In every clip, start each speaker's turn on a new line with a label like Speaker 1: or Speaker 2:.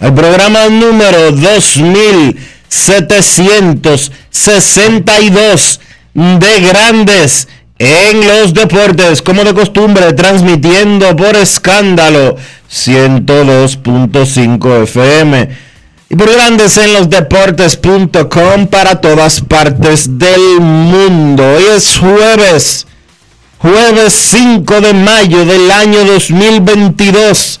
Speaker 1: al programa número 2762 de Grandes en los Deportes, como de costumbre, transmitiendo por escándalo 102.5 FM y por Grandes en los Deportes.com para todas partes del mundo. Hoy es jueves jueves 5 de mayo del año 2022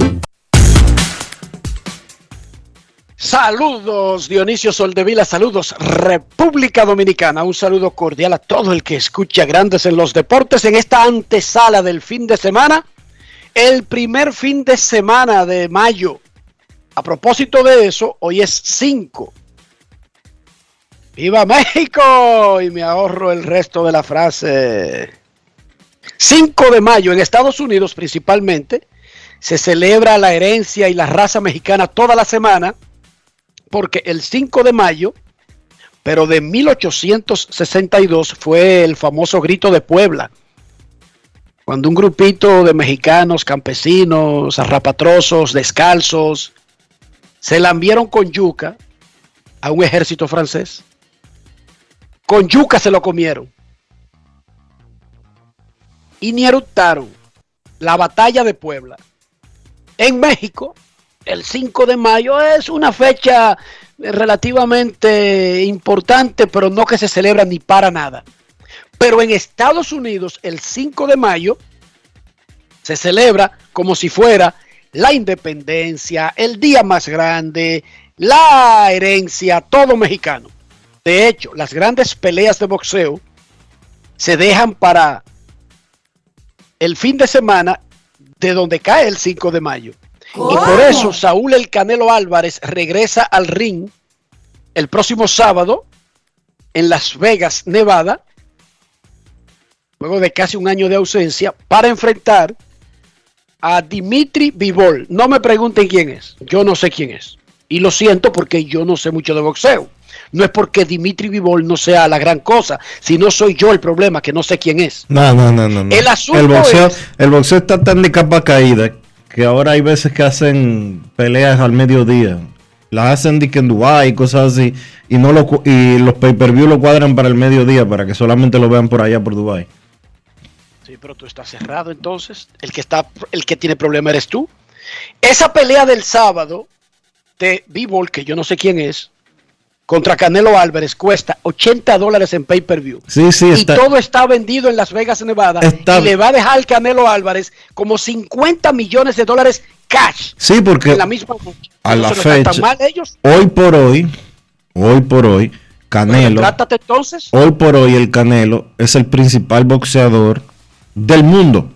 Speaker 2: Saludos Dionisio Soldevila, saludos República Dominicana, un saludo cordial a todo el que escucha Grandes en los Deportes en esta antesala del fin de semana, el primer fin de semana de mayo. A propósito de eso, hoy es 5. ¡Viva México! Y me ahorro el resto de la frase. 5 de mayo en Estados Unidos principalmente se celebra la herencia y la raza mexicana toda la semana porque el 5 de mayo, pero de 1862 fue el famoso grito de Puebla, cuando un grupito de mexicanos, campesinos, arrapatrosos, descalzos, se lambieron con yuca a un ejército francés. Con yuca se lo comieron. Y ni eruptaron la batalla de Puebla. En México, el 5 de mayo es una fecha relativamente importante, pero no que se celebra ni para nada. Pero en Estados Unidos, el 5 de mayo se celebra como si fuera la independencia, el día más grande, la herencia, todo mexicano. De hecho, las grandes peleas de boxeo se dejan para el fin de semana de donde cae el 5 de mayo. Y por eso Saúl El Canelo Álvarez regresa al ring el próximo sábado en Las Vegas, Nevada, luego de casi un año de ausencia, para enfrentar a Dimitri Vivol. No me pregunten quién es, yo no sé quién es. Y lo siento porque yo no sé mucho de boxeo. No es porque Dimitri Vivol no sea la gran cosa, sino soy yo el problema, que no sé quién es.
Speaker 1: No, no, no, no. no.
Speaker 2: El asunto
Speaker 1: el boxeo,
Speaker 2: es-
Speaker 1: el boxeo está tan de capa caída que ahora hay veces que hacen peleas al mediodía. Las hacen que en Dubái y cosas así. Y, no lo, y los pay-per-view lo cuadran para el mediodía para que solamente lo vean por allá por Dubái.
Speaker 2: Sí, pero tú estás cerrado entonces. El que está, el que tiene problema eres tú. Esa pelea del sábado de Bivol, que yo no sé quién es, contra Canelo Álvarez cuesta 80 dólares en pay-per-view.
Speaker 1: Sí, sí,
Speaker 2: Y
Speaker 1: está.
Speaker 2: todo está vendido en Las Vegas, Nevada.
Speaker 1: Está-
Speaker 2: Y le va a dejar al Canelo Álvarez como 50 millones de dólares cash
Speaker 1: Sí, porque
Speaker 2: en la misma
Speaker 1: a la fecha-
Speaker 2: mal ellos.
Speaker 1: hoy por hoy, hoy por hoy, Canelo,
Speaker 2: Trátate entonces.
Speaker 1: hoy por hoy el Canelo es el principal boxeador del mundo.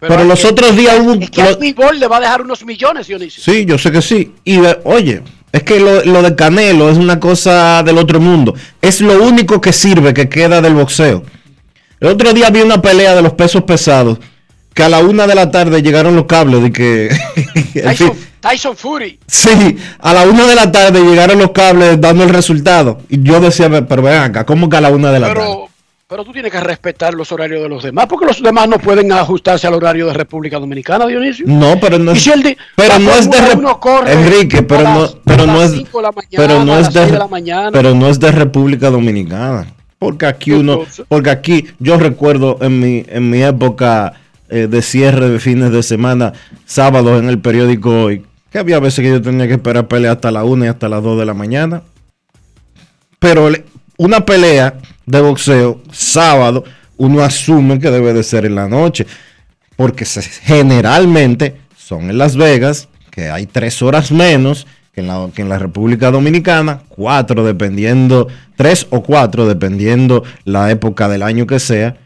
Speaker 1: Pero, los
Speaker 2: que-
Speaker 1: otros días hubo un...
Speaker 2: Es que
Speaker 1: lo-
Speaker 2: a le va a dejar unos millones, Dionisio.
Speaker 1: Sí, yo sé que sí. Y de- oye, es que lo, lo de Canelo es una cosa del otro mundo. Es lo único que sirve, que queda del boxeo. El otro día vi una pelea de los pesos pesados, que a la una de la tarde llegaron los cables de que...
Speaker 2: Tyson, Tyson Fury.
Speaker 1: sí, a la una de la tarde llegaron los cables dando el resultado. Y yo decía, pero ven acá, ¿cómo que a la una de la tarde?
Speaker 2: Pero, tú tienes que respetar los horarios de los demás, porque los demás no pueden ajustarse al horario de República Dominicana, Dionisio.
Speaker 1: No, pero no es,
Speaker 2: si el
Speaker 1: pero no es de Enrique, pero no, pero no es, pero no es de,
Speaker 2: seis de
Speaker 1: Re-
Speaker 2: la mañana.
Speaker 1: pero no es de República Dominicana, porque aquí uno, porque aquí yo recuerdo en mi en mi época eh, de cierre de fines de semana, sábados en el periódico hoy, que había veces que yo tenía que esperar pelea hasta la una y hasta las dos de la mañana, pero una pelea de boxeo sábado uno asume que debe de ser en la noche porque se- generalmente son en Las Vegas, que hay tres horas menos que en, la, que en la República Dominicana, cuatro dependiendo, tres o cuatro dependiendo la época del año que sea.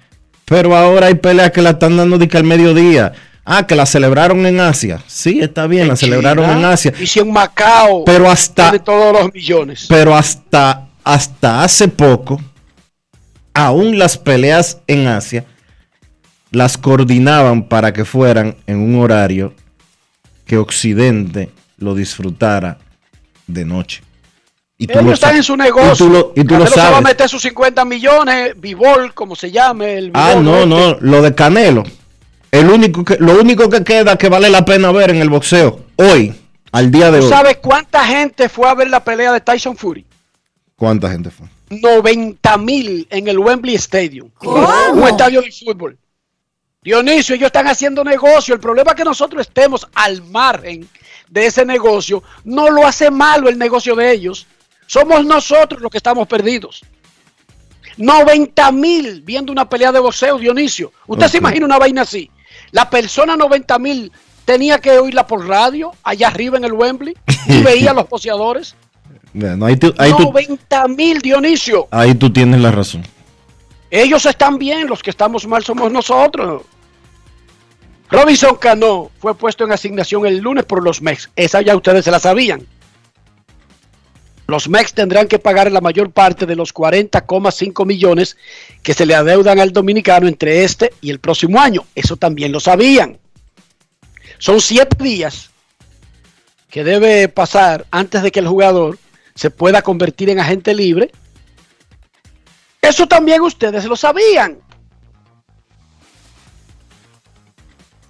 Speaker 1: Pero ahora hay peleas que la están dando de que al mediodía. Ah, que la celebraron en Asia. Sí, está bien, la celebraron en Asia.
Speaker 2: Y si en Macao
Speaker 1: Pero hasta,
Speaker 2: tiene todos los millones.
Speaker 1: pero hasta, hasta hace poco, aún las peleas en Asia las coordinaban para que fueran en un horario que Occidente lo disfrutara de noche. Y tú
Speaker 2: Ellos
Speaker 1: lo
Speaker 2: están en su negocio.
Speaker 1: Y tú lo, y tú lo
Speaker 2: Canelo se va a
Speaker 1: sabes.
Speaker 2: meter sus 50 millones, Bivol, como se llame. El
Speaker 1: Ah, no,
Speaker 2: este.
Speaker 1: no, lo de Canelo. El único que, lo único que queda que vale la pena ver en el boxeo hoy, al día de
Speaker 2: ¿Tú
Speaker 1: hoy.
Speaker 2: sabes cuánta gente fue a ver la pelea de Tyson Fury?
Speaker 1: ¿Cuánta gente fue?
Speaker 2: 90 mil en el Wembley Stadium. Un estadio de fútbol. Dionisio, ellos están haciendo negocio. El problema es que nosotros estemos al margen de ese negocio. No lo hace malo el negocio de ellos. Somos nosotros los que estamos perdidos. 90 mil viendo una pelea de boxeo, Dionisio. ¿Usted se imagina una vaina así? La persona 90 mil tenía que oírla por radio, allá arriba en el Wembley, y veía a los boxeadores.
Speaker 1: Bueno, ahí tú, ahí tú-
Speaker 2: 90 mil, Dionisio.
Speaker 1: ahí tú tienes la razón.
Speaker 2: Ellos están bien, los que estamos mal somos nosotros. Robinson Cano fue puesto en asignación el lunes por los Mex. Esa ya ustedes se la sabían. Los Mex tendrán que pagar la mayor parte de los 40,5 millones que se le adeudan al dominicano entre este y el próximo año. Eso también lo sabían. Son siete días que debe pasar antes de que el jugador se pueda convertir en agente libre eso también ustedes lo sabían.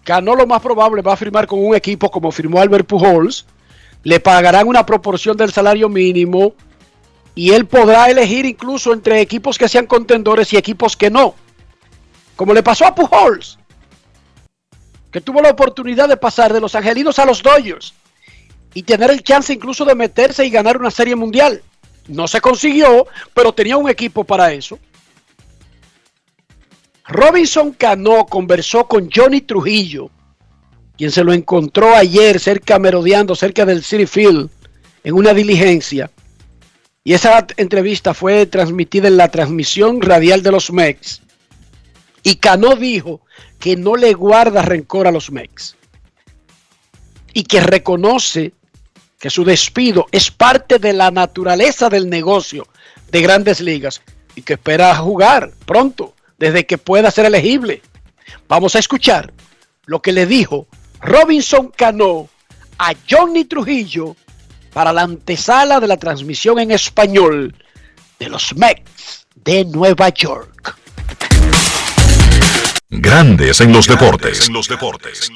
Speaker 2: Cano lo más probable va a firmar con un equipo como firmó Albert Pujols. Le pagarán una proporción del salario mínimo y él podrá elegir incluso entre equipos que sean contendores y equipos que no. Como le pasó a Pujols, que tuvo la oportunidad de pasar de los Angelinos a los Dodgers y tener el chance incluso de meterse y ganar una serie mundial. No se consiguió, pero tenía un equipo para eso. Robinson Cano conversó con Johnny Trujillo, quien se lo encontró ayer cerca, merodeando cerca del City Field, en una diligencia. Y esa entrevista fue transmitida en la transmisión radial de los Mex. Y Cano dijo que no le guarda rencor a los Mex. Y que reconoce que su despido es parte de la naturaleza del negocio de grandes ligas y que espera jugar pronto, desde que pueda ser elegible. Vamos a escuchar lo que le dijo Robinson Cano a Johnny Trujillo para la antesala de la transmisión en español de los Mets de Nueva York.
Speaker 3: Grandes en los deportes. En los deportes.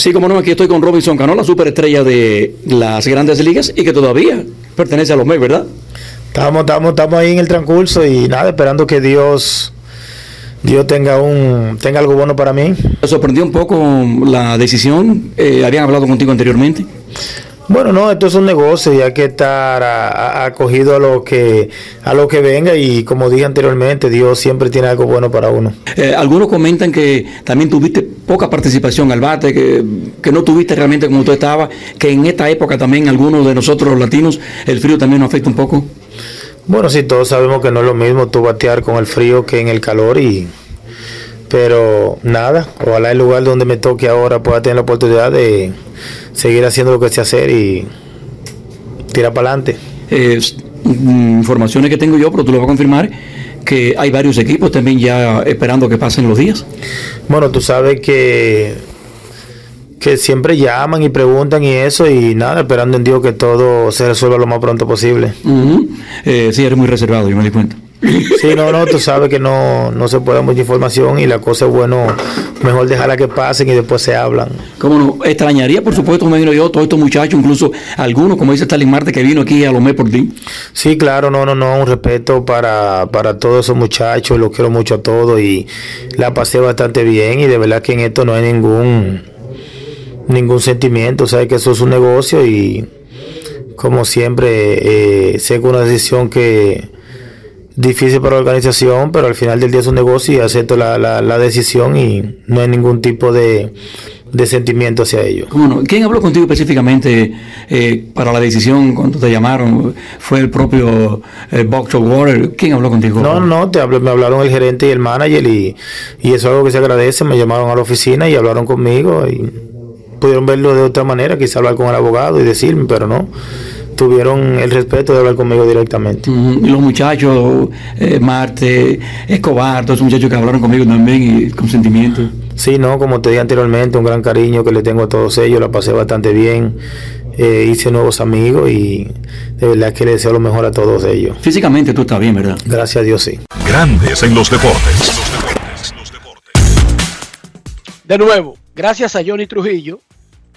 Speaker 4: Sí, como no, aquí estoy con Robinson Cano, la superestrella de las grandes ligas y que todavía pertenece a los Mets, ¿verdad?
Speaker 5: Estamos, estamos, estamos ahí en el transcurso y nada, esperando que Dios, Dios tenga un, tenga algo bueno para mí.
Speaker 4: ¿Te sorprendió un poco la decisión? Eh, ¿Habían hablado contigo anteriormente?
Speaker 5: Bueno, no, esto es un negocio y hay que estar a- a- acogido a lo que a lo que venga y como dije anteriormente, Dios siempre tiene algo bueno para uno.
Speaker 4: Eh, algunos comentan que también tuviste poca participación al bate, que, que no tuviste realmente como tú estabas, que en esta época también algunos de nosotros los latinos el frío también nos afecta un poco.
Speaker 5: Bueno, sí, todos sabemos que no es lo mismo tú batear con el frío que en el calor y pero nada, ojalá el lugar donde me toque ahora pueda tener la oportunidad de seguir haciendo lo que sé hacer y tirar para adelante.
Speaker 4: Eh, mm, informaciones que tengo yo, pero tú lo vas a confirmar, que hay varios equipos también ya esperando que pasen los días.
Speaker 5: Bueno, tú sabes que que siempre llaman y preguntan y eso y nada, esperando en Dios que todo se resuelva lo más pronto posible.
Speaker 4: Eh, sí, eres muy reservado, yo me di cuenta.
Speaker 5: Sí, no, no, tú sabes que no, no se puede dar mucha información y la cosa es bueno, mejor dejarla que pasen y después se hablan.
Speaker 4: ¿Cómo no? Extrañaría, por supuesto, me imagino yo, todos estos muchachos, incluso algunos, como dice Stalin Marte, que vino aquí a Lomé por ti.
Speaker 5: Sí, claro, no, no, no, un respeto para, para todos esos muchachos, los quiero mucho a todos y la pasé bastante bien y de verdad que en esto no hay ningún ningún sentimiento, sabes que eso es un negocio y como siempre eh, sé que una decisión que difícil para la organización, pero al final del día es un negocio y acepto la, la, la decisión y no hay ningún tipo de, de sentimiento hacia ello.
Speaker 4: ¿Cómo no? ¿Quién habló contigo específicamente eh, para la decisión cuando te llamaron? ¿Fue el propio eh, Box of Water? ¿Quién habló contigo?
Speaker 5: No, no, te hablé- me hablaron el gerente y el manager y, y eso es algo que se agradece. Me llamaron a la oficina y hablaron conmigo y pudieron verlo de otra manera, quizá hablar con el abogado y decirme, pero no. Tuvieron el respeto de hablar conmigo directamente.
Speaker 4: Los muchachos, eh, Marte, Escobar, todos esos muchachos que hablaron conmigo también y con sentimiento.
Speaker 5: Sí, no, como te dije anteriormente, un gran cariño que le tengo a todos ellos, la pasé bastante bien, eh, hice nuevos amigos y de verdad que le deseo lo mejor a todos ellos.
Speaker 4: Físicamente tú estás bien, ¿verdad?
Speaker 5: Gracias a Dios, sí.
Speaker 3: Grandes en los deportes.
Speaker 2: De nuevo, gracias a Johnny Trujillo,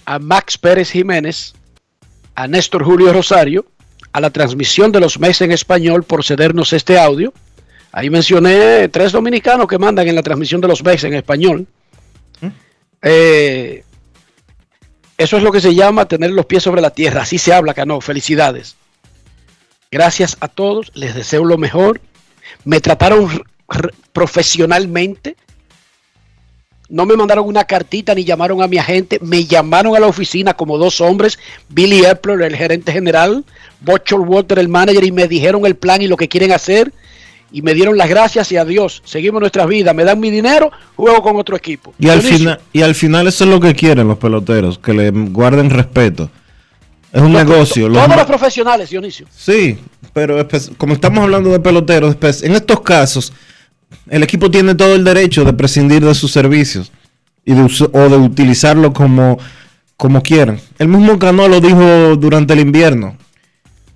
Speaker 2: a Max Pérez Jiménez, a Néstor Julio Rosario, a la transmisión de los meses en español por cedernos este audio. Ahí mencioné tres dominicanos que mandan en la transmisión de los meses en español. Eh, eso es lo que se llama tener los pies sobre la tierra. Así se habla, Cano. Felicidades. Gracias a todos. Les deseo lo mejor. Me trataron profesionalmente. No me mandaron una cartita ni llamaron a mi agente. Me llamaron a la oficina como dos hombres. Billy Epler, el gerente general. Butcher Walter, el manager. Y me dijeron el plan y lo que quieren hacer. Y me dieron las gracias y adiós. Seguimos nuestras vidas. Me dan mi dinero. Juego con otro equipo.
Speaker 1: Y al, final, y al final eso es lo que quieren los peloteros, que le guarden respeto. Es un negocio. los
Speaker 2: Todos los profesionales, Dionisio.
Speaker 1: Sí, pero como estamos hablando de peloteros, en estos casos, el equipo tiene todo el derecho de prescindir de sus servicios y de o de utilizarlo como, como quieran. El mismo Cano lo dijo durante el invierno,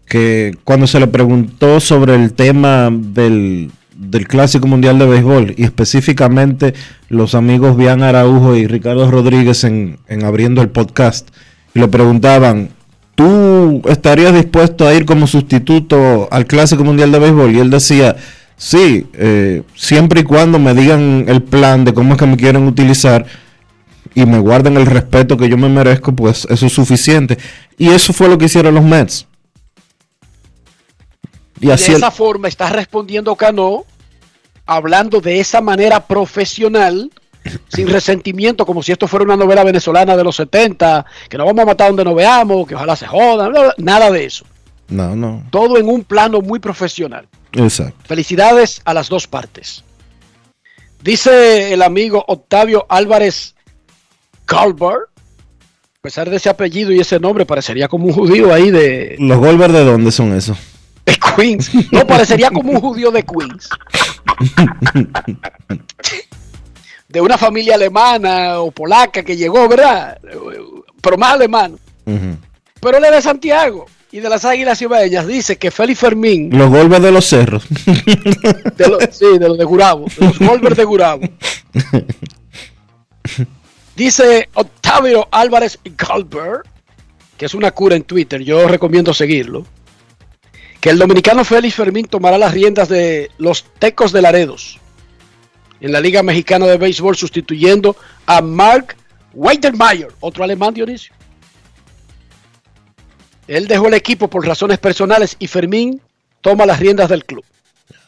Speaker 1: que cuando se le preguntó sobre el tema del, del Clásico Mundial de Béisbol y específicamente los amigos Bian Araujo y Ricardo Rodríguez en, en abriendo el podcast, y le preguntaban, ¿tú estarías dispuesto a ir como sustituto al Clásico Mundial de Béisbol? Y él decía, sí, eh, siempre y cuando me digan el plan de cómo es que me quieren utilizar y me guarden el respeto que yo me merezco, pues eso es suficiente. Y eso fue lo que hicieron los Mets. Y así
Speaker 2: de
Speaker 1: el-
Speaker 2: esa forma está respondiendo Cano, hablando de esa manera profesional, sin resentimiento, como si esto fuera una novela venezolana de los 70, que nos vamos a matar donde nos veamos, que ojalá se jodan, nada de eso.
Speaker 1: No, no,
Speaker 2: Todo en un plano muy profesional.
Speaker 1: Exacto.
Speaker 2: Felicidades a las dos partes. Dice el amigo Octavio Álvarez Calver, a pesar de ese apellido y ese nombre, parecería como un judío ahí de,
Speaker 1: ¿Los Golver de dónde son esos?
Speaker 2: de Queens. No, parecería como un judío de Queens. De una familia alemana o polaca que llegó, ¿verdad? Pero más alemán. Pero él es de Santiago y de las Águilas Ibaeñas. Dice que Félix Fermín,
Speaker 1: Los Golver de los cerros.
Speaker 2: de sí, de los de Gurabo, de los Golver de Gurabo. Dice Octavio Álvarez Galber, que es una cura en Twitter, yo recomiendo seguirlo, que el dominicano Félix Fermín tomará las riendas de los Tecos de Laredos en la Liga Mexicana de Béisbol sustituyendo a Mark Weitermeyer, otro alemán Dionisio. Él dejó el equipo por razones personales y Fermín toma las riendas del club.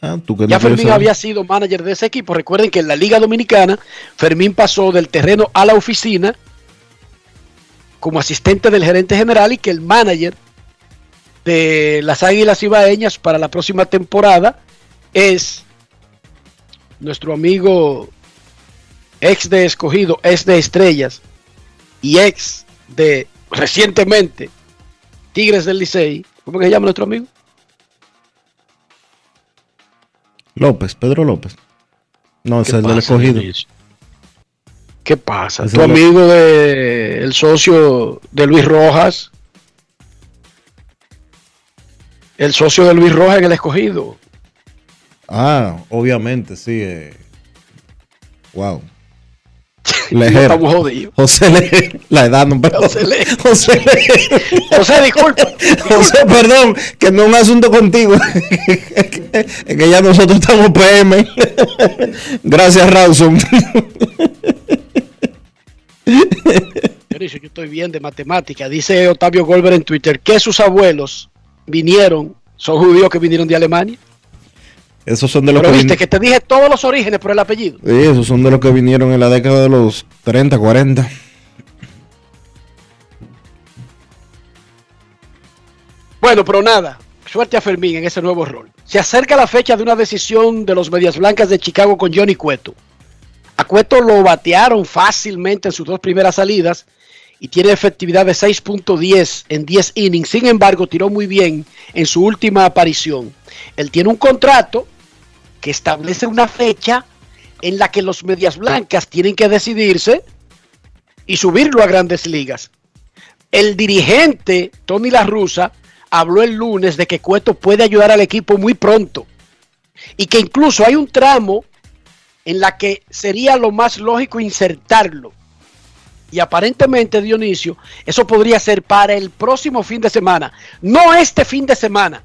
Speaker 1: Ah, ¿tú qué no
Speaker 2: Ya Fermín
Speaker 1: saber?
Speaker 2: había sido manager de ese equipo. Recuerden que en la Liga Dominicana, Fermín pasó del terreno a la oficina como asistente del gerente general y que el manager de las Águilas Ibaeñas para la próxima temporada es nuestro amigo ex de escogido, ex de estrellas y ex de recientemente Tigres del Licey. ¿Cómo que se llama nuestro amigo?
Speaker 1: López, Pedro López. No, es
Speaker 2: ¿Qué
Speaker 1: el del escogido.
Speaker 2: ¿Qué pasa? Tu amigo de el socio de Luis Rojas. El socio de Luis Rojas en el escogido.
Speaker 1: Ah, obviamente, sí. eh. Wow.
Speaker 2: Ya
Speaker 1: Lejero.
Speaker 2: Estamos jodidos.
Speaker 1: José Lejero. La edad, no, perdón.
Speaker 2: José Lejero.
Speaker 1: José Lejero.
Speaker 2: José, disculpa.
Speaker 1: José, perdón, que no es un asunto contigo. es que ya nosotros estamos PM. Gracias, Rawson.
Speaker 2: Yo estoy bien de matemática. Dice Octavio Golber en Twitter que sus abuelos vinieron, son judíos que vinieron de Alemania.
Speaker 1: Esos son de los
Speaker 2: Pero
Speaker 1: que
Speaker 2: viste que te dije todos los orígenes por el apellido.
Speaker 1: Sí, esos son de los que vinieron en la década de los 30, 40.
Speaker 2: Bueno, pero nada. Suerte a Fermín en ese nuevo rol. Se acerca la fecha de una decisión de los Medias Blancas de Chicago con Johnny Cueto. A Cueto lo batearon fácilmente en sus dos primeras salidas y tiene efectividad de 6.10 en 10 innings. Sin embargo, tiró muy bien en su última aparición. Él tiene un contrato que establece una fecha en la que los Medias Blancas tienen que decidirse y subirlo a grandes ligas. El dirigente Tony La Russa habló el lunes de que Cueto puede ayudar al equipo muy pronto y que incluso hay un tramo en la que sería lo más lógico insertarlo. Y aparentemente, Dionisio, eso podría ser para el próximo fin de semana, no este fin de semana,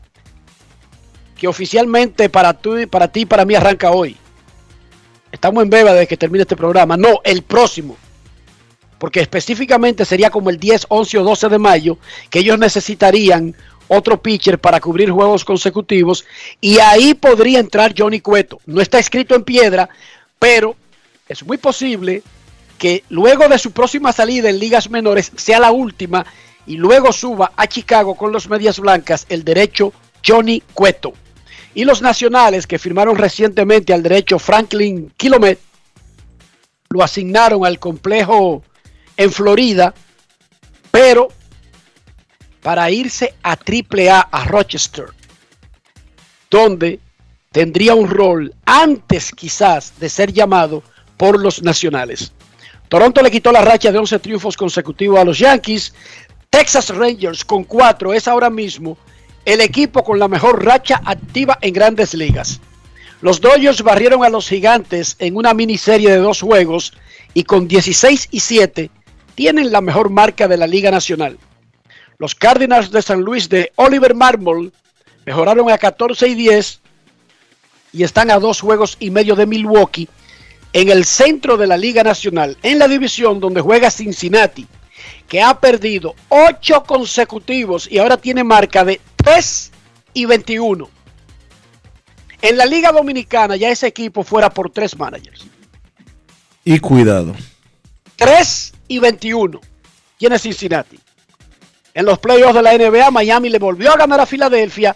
Speaker 2: que oficialmente para, tú, para ti y para mí arranca hoy. Estamos en beba de que termine este programa, no, el próximo porque específicamente sería como el 10, 11 o 12 de mayo, que ellos necesitarían otro pitcher para cubrir juegos consecutivos, y ahí podría entrar Johnny Cueto. No está escrito en piedra, pero es muy posible que luego de su próxima salida en ligas menores sea la última y luego suba a Chicago con los medias blancas el derecho Johnny Cueto. Y los nacionales que firmaron recientemente al derecho Franklin Kilomet lo asignaron al complejo en Florida, pero para irse a AAA a Rochester, donde tendría un rol antes quizás de ser llamado por los nacionales. Toronto le quitó la racha de 11 triunfos consecutivos a los Yankees. Texas Rangers con 4 es ahora mismo el equipo con la mejor racha activa en grandes ligas. Los Dodgers barrieron a los gigantes en una miniserie de dos juegos y con 16 y 7 tienen la mejor marca de la Liga Nacional. Los Cardinals de San Luis de Oliver Marmol mejoraron a 14 y 10 y están a dos juegos y medio de Milwaukee en el centro de la Liga Nacional, en la división donde juega Cincinnati, que ha perdido 8 consecutivos y ahora tiene marca de 3 y 21. En la Liga Dominicana ya ese equipo fuera por tres managers.
Speaker 1: Y cuidado.
Speaker 2: 3 y 21 tiene Cincinnati. En los playoffs de la NBA, Miami le volvió a ganar a Filadelfia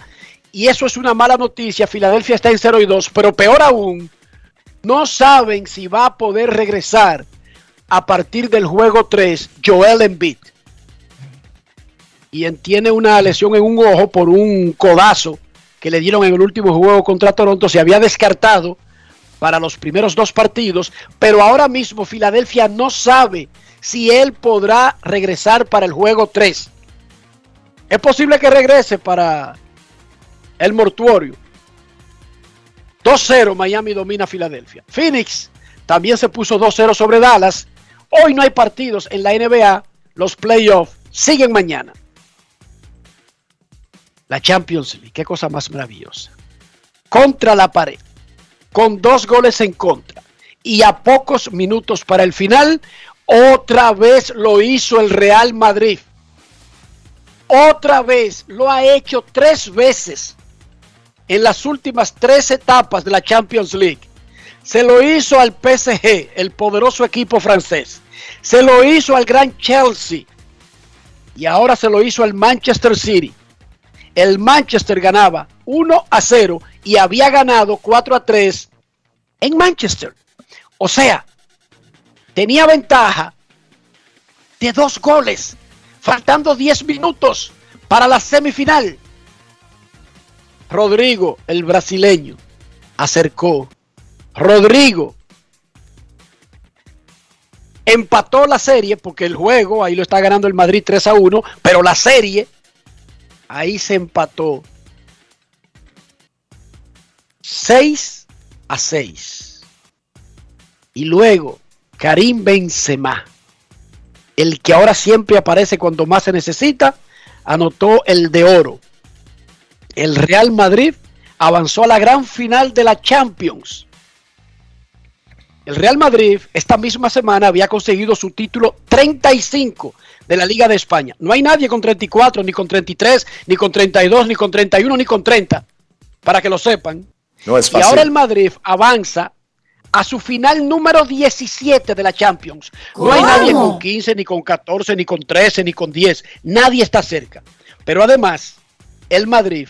Speaker 2: y eso es una mala noticia. Filadelfia está en 0 y 2, pero peor aún, no saben si va a poder regresar a partir del juego 3 Joel Embiid. Y en- tiene una lesión en un ojo por un codazo que le dieron en el último juego contra Toronto. Se había descartado para los primeros dos partidos, pero ahora mismo Filadelfia no sabe si él podrá regresar para el juego 3. Es posible que regrese para el mortuorio. 2-0 Miami domina Filadelfia. Phoenix también se puso 2-0 sobre Dallas. Hoy no hay partidos en la NBA. Los playoffs siguen mañana. La Champions League, qué cosa más maravillosa. Contra la pared, con dos goles en contra y a pocos minutos para el final, otra vez lo hizo el Real Madrid. otra vez, lo ha hecho tres veces en las últimas tres etapas de la Champions League. Se lo hizo al PSG, el poderoso equipo francés. Se lo hizo al gran Chelsea. Y ahora se lo hizo al Manchester City. El Manchester ganaba 1 a 0 y había ganado 4 a 3 en Manchester. O sea, tenía ventaja de dos goles, faltando 10 minutos para la semifinal. Rodrigo, el brasileño, acercó. Rodrigo empató la serie porque el juego, ahí lo está ganando el Madrid 3 a 1, pero la serie, ahí se empató 6 a 6. Y luego, Karim Benzema, el que ahora siempre aparece cuando más se necesita, anotó el de oro. El Real Madrid avanzó a la gran final de la Champions. El Real Madrid esta misma semana había conseguido su título 35 de la Liga de España. No hay nadie con 34, ni con 33, ni con 32, ni con 31, ni con 30, para que lo sepan.
Speaker 6: No es
Speaker 2: Y
Speaker 6: fácil.
Speaker 2: ahora el Madrid avanza a su final número 17 de la Champions. No hay nadie con 15, ni con 14, ni con 13, ni con 10. Nadie está cerca. Pero además, el Madrid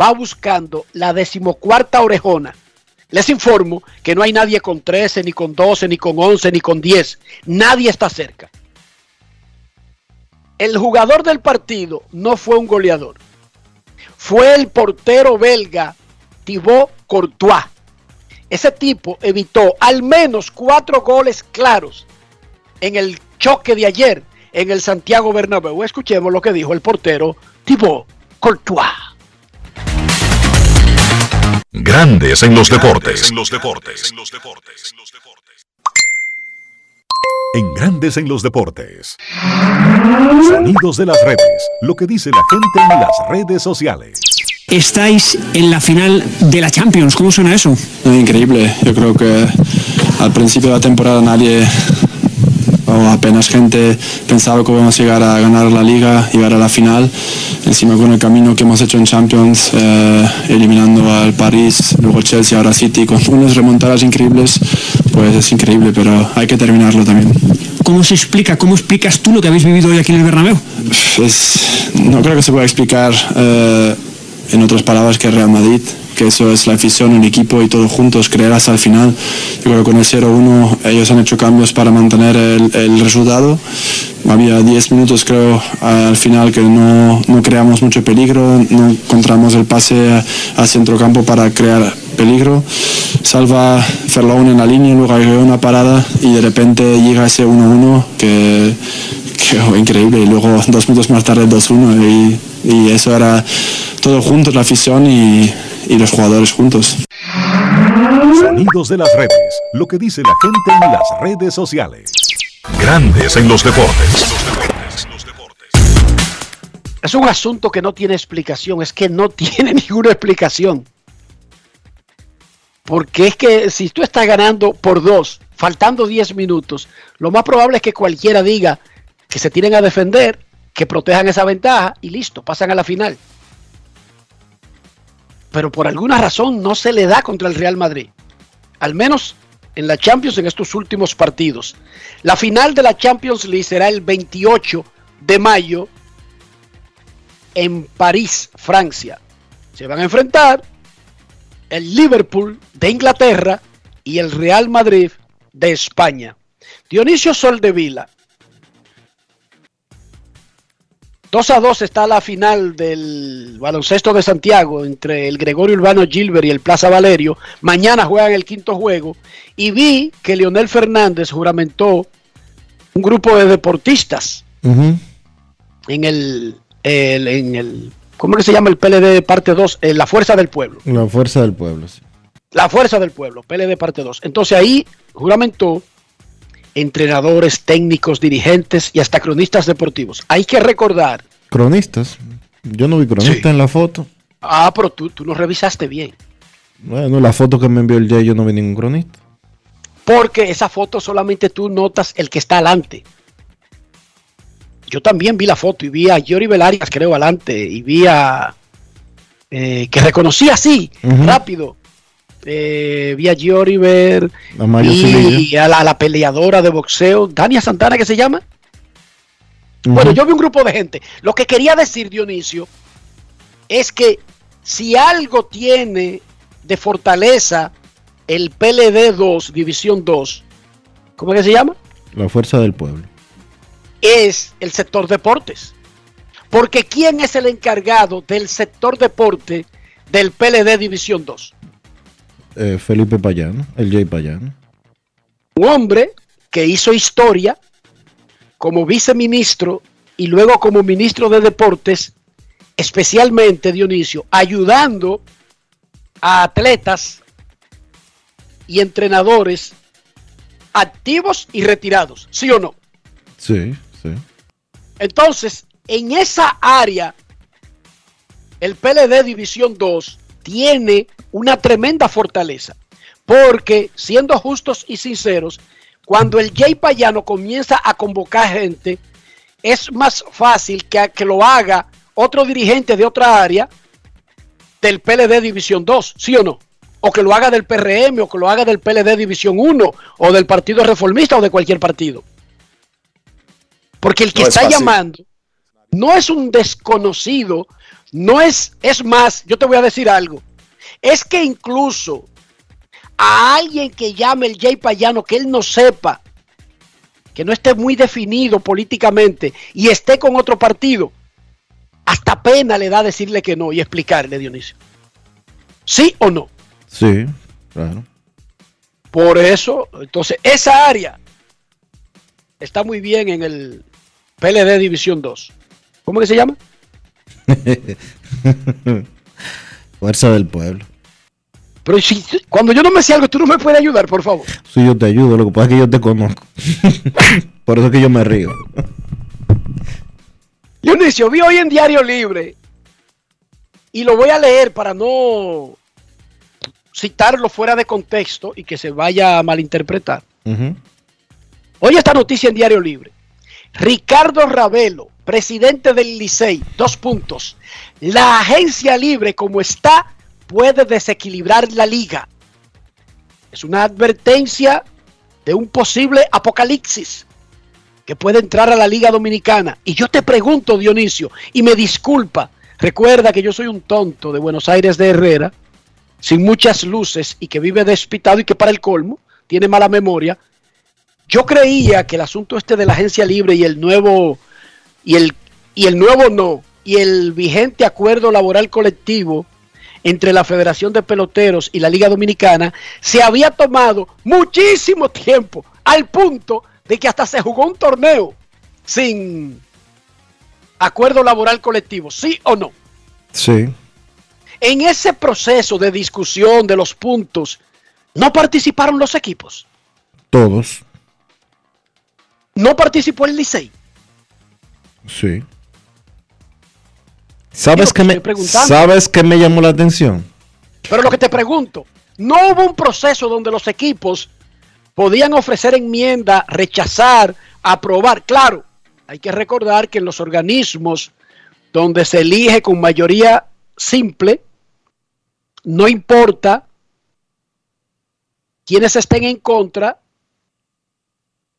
Speaker 2: va buscando la decimocuarta orejona. Les informo que no hay nadie con 13, ni con 12, ni con 11, ni con 10. Nadie está cerca. El jugador del partido no fue un goleador. Fue el portero belga Thibaut Courtois. Ese tipo evitó al menos cuatro goles claros en el choque de ayer en el Santiago Bernabéu. Escuchemos lo que dijo el portero Thibaut Courtois.
Speaker 3: Grandes en los deportes.
Speaker 7: En los deportes. En los deportes.
Speaker 3: En Grandes en los deportes. Sonidos de las redes. Lo que dice la gente en las redes sociales.
Speaker 8: Estáis en la final de la Champions. ¿Cómo suena eso?
Speaker 9: Increíble. Yo creo que al principio de la temporada nadie o apenas gente pensaba que íbamos a llegar a ganar la liga, llegar a la final. Encima con el camino que hemos hecho en Champions, eh, eliminando al París, luego Chelsea, ahora City, con unas remontadas increíbles, pues es increíble, pero hay que terminarlo también.
Speaker 8: ¿Cómo se explica? ¿Cómo explicas tú lo que habéis vivido hoy aquí en el Bernabéu?
Speaker 9: Es- no creo que se pueda explicar eh, en otras palabras que Real Madrid, que eso es la afición, el equipo y todos juntos, creer hasta el final. Yo creo que con el 0-1 ellos han hecho cambios para mantener el, resultado. Había 10 minutos creo al final que no, no creamos mucho peligro, no encontramos el pase a centrocampo para crear peligro. Salva Ferlaun en la línea, luego hay una parada y de repente llega ese 1-1 que, que increíble. Y luego dos minutos más tarde 2-1 y, y eso era todo juntos, la afición y, y los jugadores juntos.
Speaker 3: Sonidos de las redes. Lo que dice la gente en las redes sociales. Grandes en los deportes.
Speaker 2: Es un asunto que no tiene explicación, es que no tiene ninguna explicación. Porque es que si tú estás ganando por dos, faltando 10 minutos, lo más probable es que cualquiera diga que se tienen a defender, que protejan esa ventaja y listo, pasan a la final. Pero por alguna razón no se le da contra el Real Madrid. Al menos en la Champions en estos últimos partidos. La final de la Champions League será el 28 de mayo en París, Francia. Se van a enfrentar el Liverpool de Inglaterra y el Real Madrid de España. Dionisio Soldevila. 2 a 2 está la final del baloncesto de Santiago entre el Gregorio Urbano Gilbert y el Plaza Valerio. Mañana juegan el quinto juego. Y vi que Leonel Fernández juramentó un grupo de deportistas en el, el- en el ¿cómo que se llama el PLD parte 2? Eh, la Fuerza del Pueblo.
Speaker 1: La fuerza del pueblo. sí.
Speaker 2: La Fuerza del Pueblo, PLD parte 2. Entonces ahí juramentó entrenadores, técnicos, dirigentes y hasta cronistas deportivos. Hay que recordar,
Speaker 1: Cronistas. Yo no vi cronista
Speaker 2: Sí.
Speaker 1: en la foto.
Speaker 2: ah, pero tú, tú no revisaste bien,
Speaker 1: Bueno, la foto que me envió el Jay yo no vi ningún cronista.
Speaker 2: porque esa foto solamente tú notas el que está adelante. yo también vi la foto y vi a Yori Velarias, creo, adelante, y vi a. eh, que reconocí así, rápido. Eh, vi a Yori Ver
Speaker 1: A Mario
Speaker 2: y a la, a la peleadora de boxeo, Dania Santana, que se llama. Bueno, yo vi un grupo de gente. Lo que quería decir, Dionisio, es que si algo tiene de fortaleza el PLD 2, División 2, ¿cómo es que se llama?
Speaker 1: La fuerza del pueblo.
Speaker 2: Es el sector deportes. Porque ¿quién es el encargado del sector deporte del PLD División 2?
Speaker 1: Eh, Felipe Payano, el Jay Payano.
Speaker 2: Un hombre que hizo historia como viceministro y luego como ministro de deportes, especialmente Dionisio, ayudando a atletas y entrenadores activos y retirados, ¿sí o no?
Speaker 1: Sí, sí.
Speaker 2: Entonces, en esa área, el PLD División 2 tiene una tremenda fortaleza. Porque, siendo justos y sinceros, cuando el Jay Payano comienza a convocar gente, es más fácil que, que lo haga otro dirigente de otra área del PLD División 2, ¿sí o no? O que lo haga del PRM, o que lo haga del PLD División 1, o del Partido Reformista, o de cualquier partido. Porque el que
Speaker 6: No
Speaker 2: está llamando no es un desconocido, no es, es más, yo te voy a decir algo, es que incluso a alguien que llame el Jay Payano, que él no sepa, que no esté muy definido políticamente y esté con otro partido, hasta pena le da decirle que no y explicarle, Dionisio. ¿Sí o no?
Speaker 1: Sí, claro.
Speaker 2: Por eso, entonces, esa área está muy bien en el PLD División 2. ¿Cómo que se llama?
Speaker 1: fuerza del pueblo.
Speaker 2: Pero si, cuando yo no me sé algo, tú no me puedes ayudar, por favor.
Speaker 1: Si yo te ayudo, lo que pasa es que yo te conozco. Por eso es que yo me río.
Speaker 2: Dionisio, vi hoy en Diario Libre y lo voy a leer para no citarlo fuera de contexto y que se vaya a malinterpretar.
Speaker 1: Ujú.
Speaker 2: Hoy esta noticia en Diario Libre. Ricardo Ravelo, presidente del Licey, dos puntos. La agencia libre como está puede desequilibrar la liga. Es una advertencia de un posible apocalipsis que puede entrar a la liga dominicana. Y yo te pregunto, Dionisio, y me disculpa, recuerda que yo soy un tonto de Buenos Aires de Herrera, sin muchas luces y que vive despitado y que para el colmo tiene mala memoria. Yo creía que el asunto este de la agencia libre y el nuevo y el y el nuevo no y el vigente acuerdo laboral colectivo entre la Federación de Peloteros y la Liga Dominicana se había tomado muchísimo tiempo al punto de que hasta se jugó un torneo sin acuerdo laboral colectivo, ¿sí o no?
Speaker 1: Sí.
Speaker 2: En ese proceso de discusión de los puntos, ¿no participaron los equipos?
Speaker 1: Todos.
Speaker 2: ¿No participó el Licey?
Speaker 1: Sí. ¿Sabes
Speaker 2: te
Speaker 1: me. ¿Sabes qué me llamó la atención?
Speaker 2: Pero lo que te pregunto, ¿no hubo un proceso donde los equipos podían ofrecer enmienda, rechazar, aprobar? Claro, hay que recordar que en los organismos donde se elige con mayoría simple, no importa quienes estén en contra,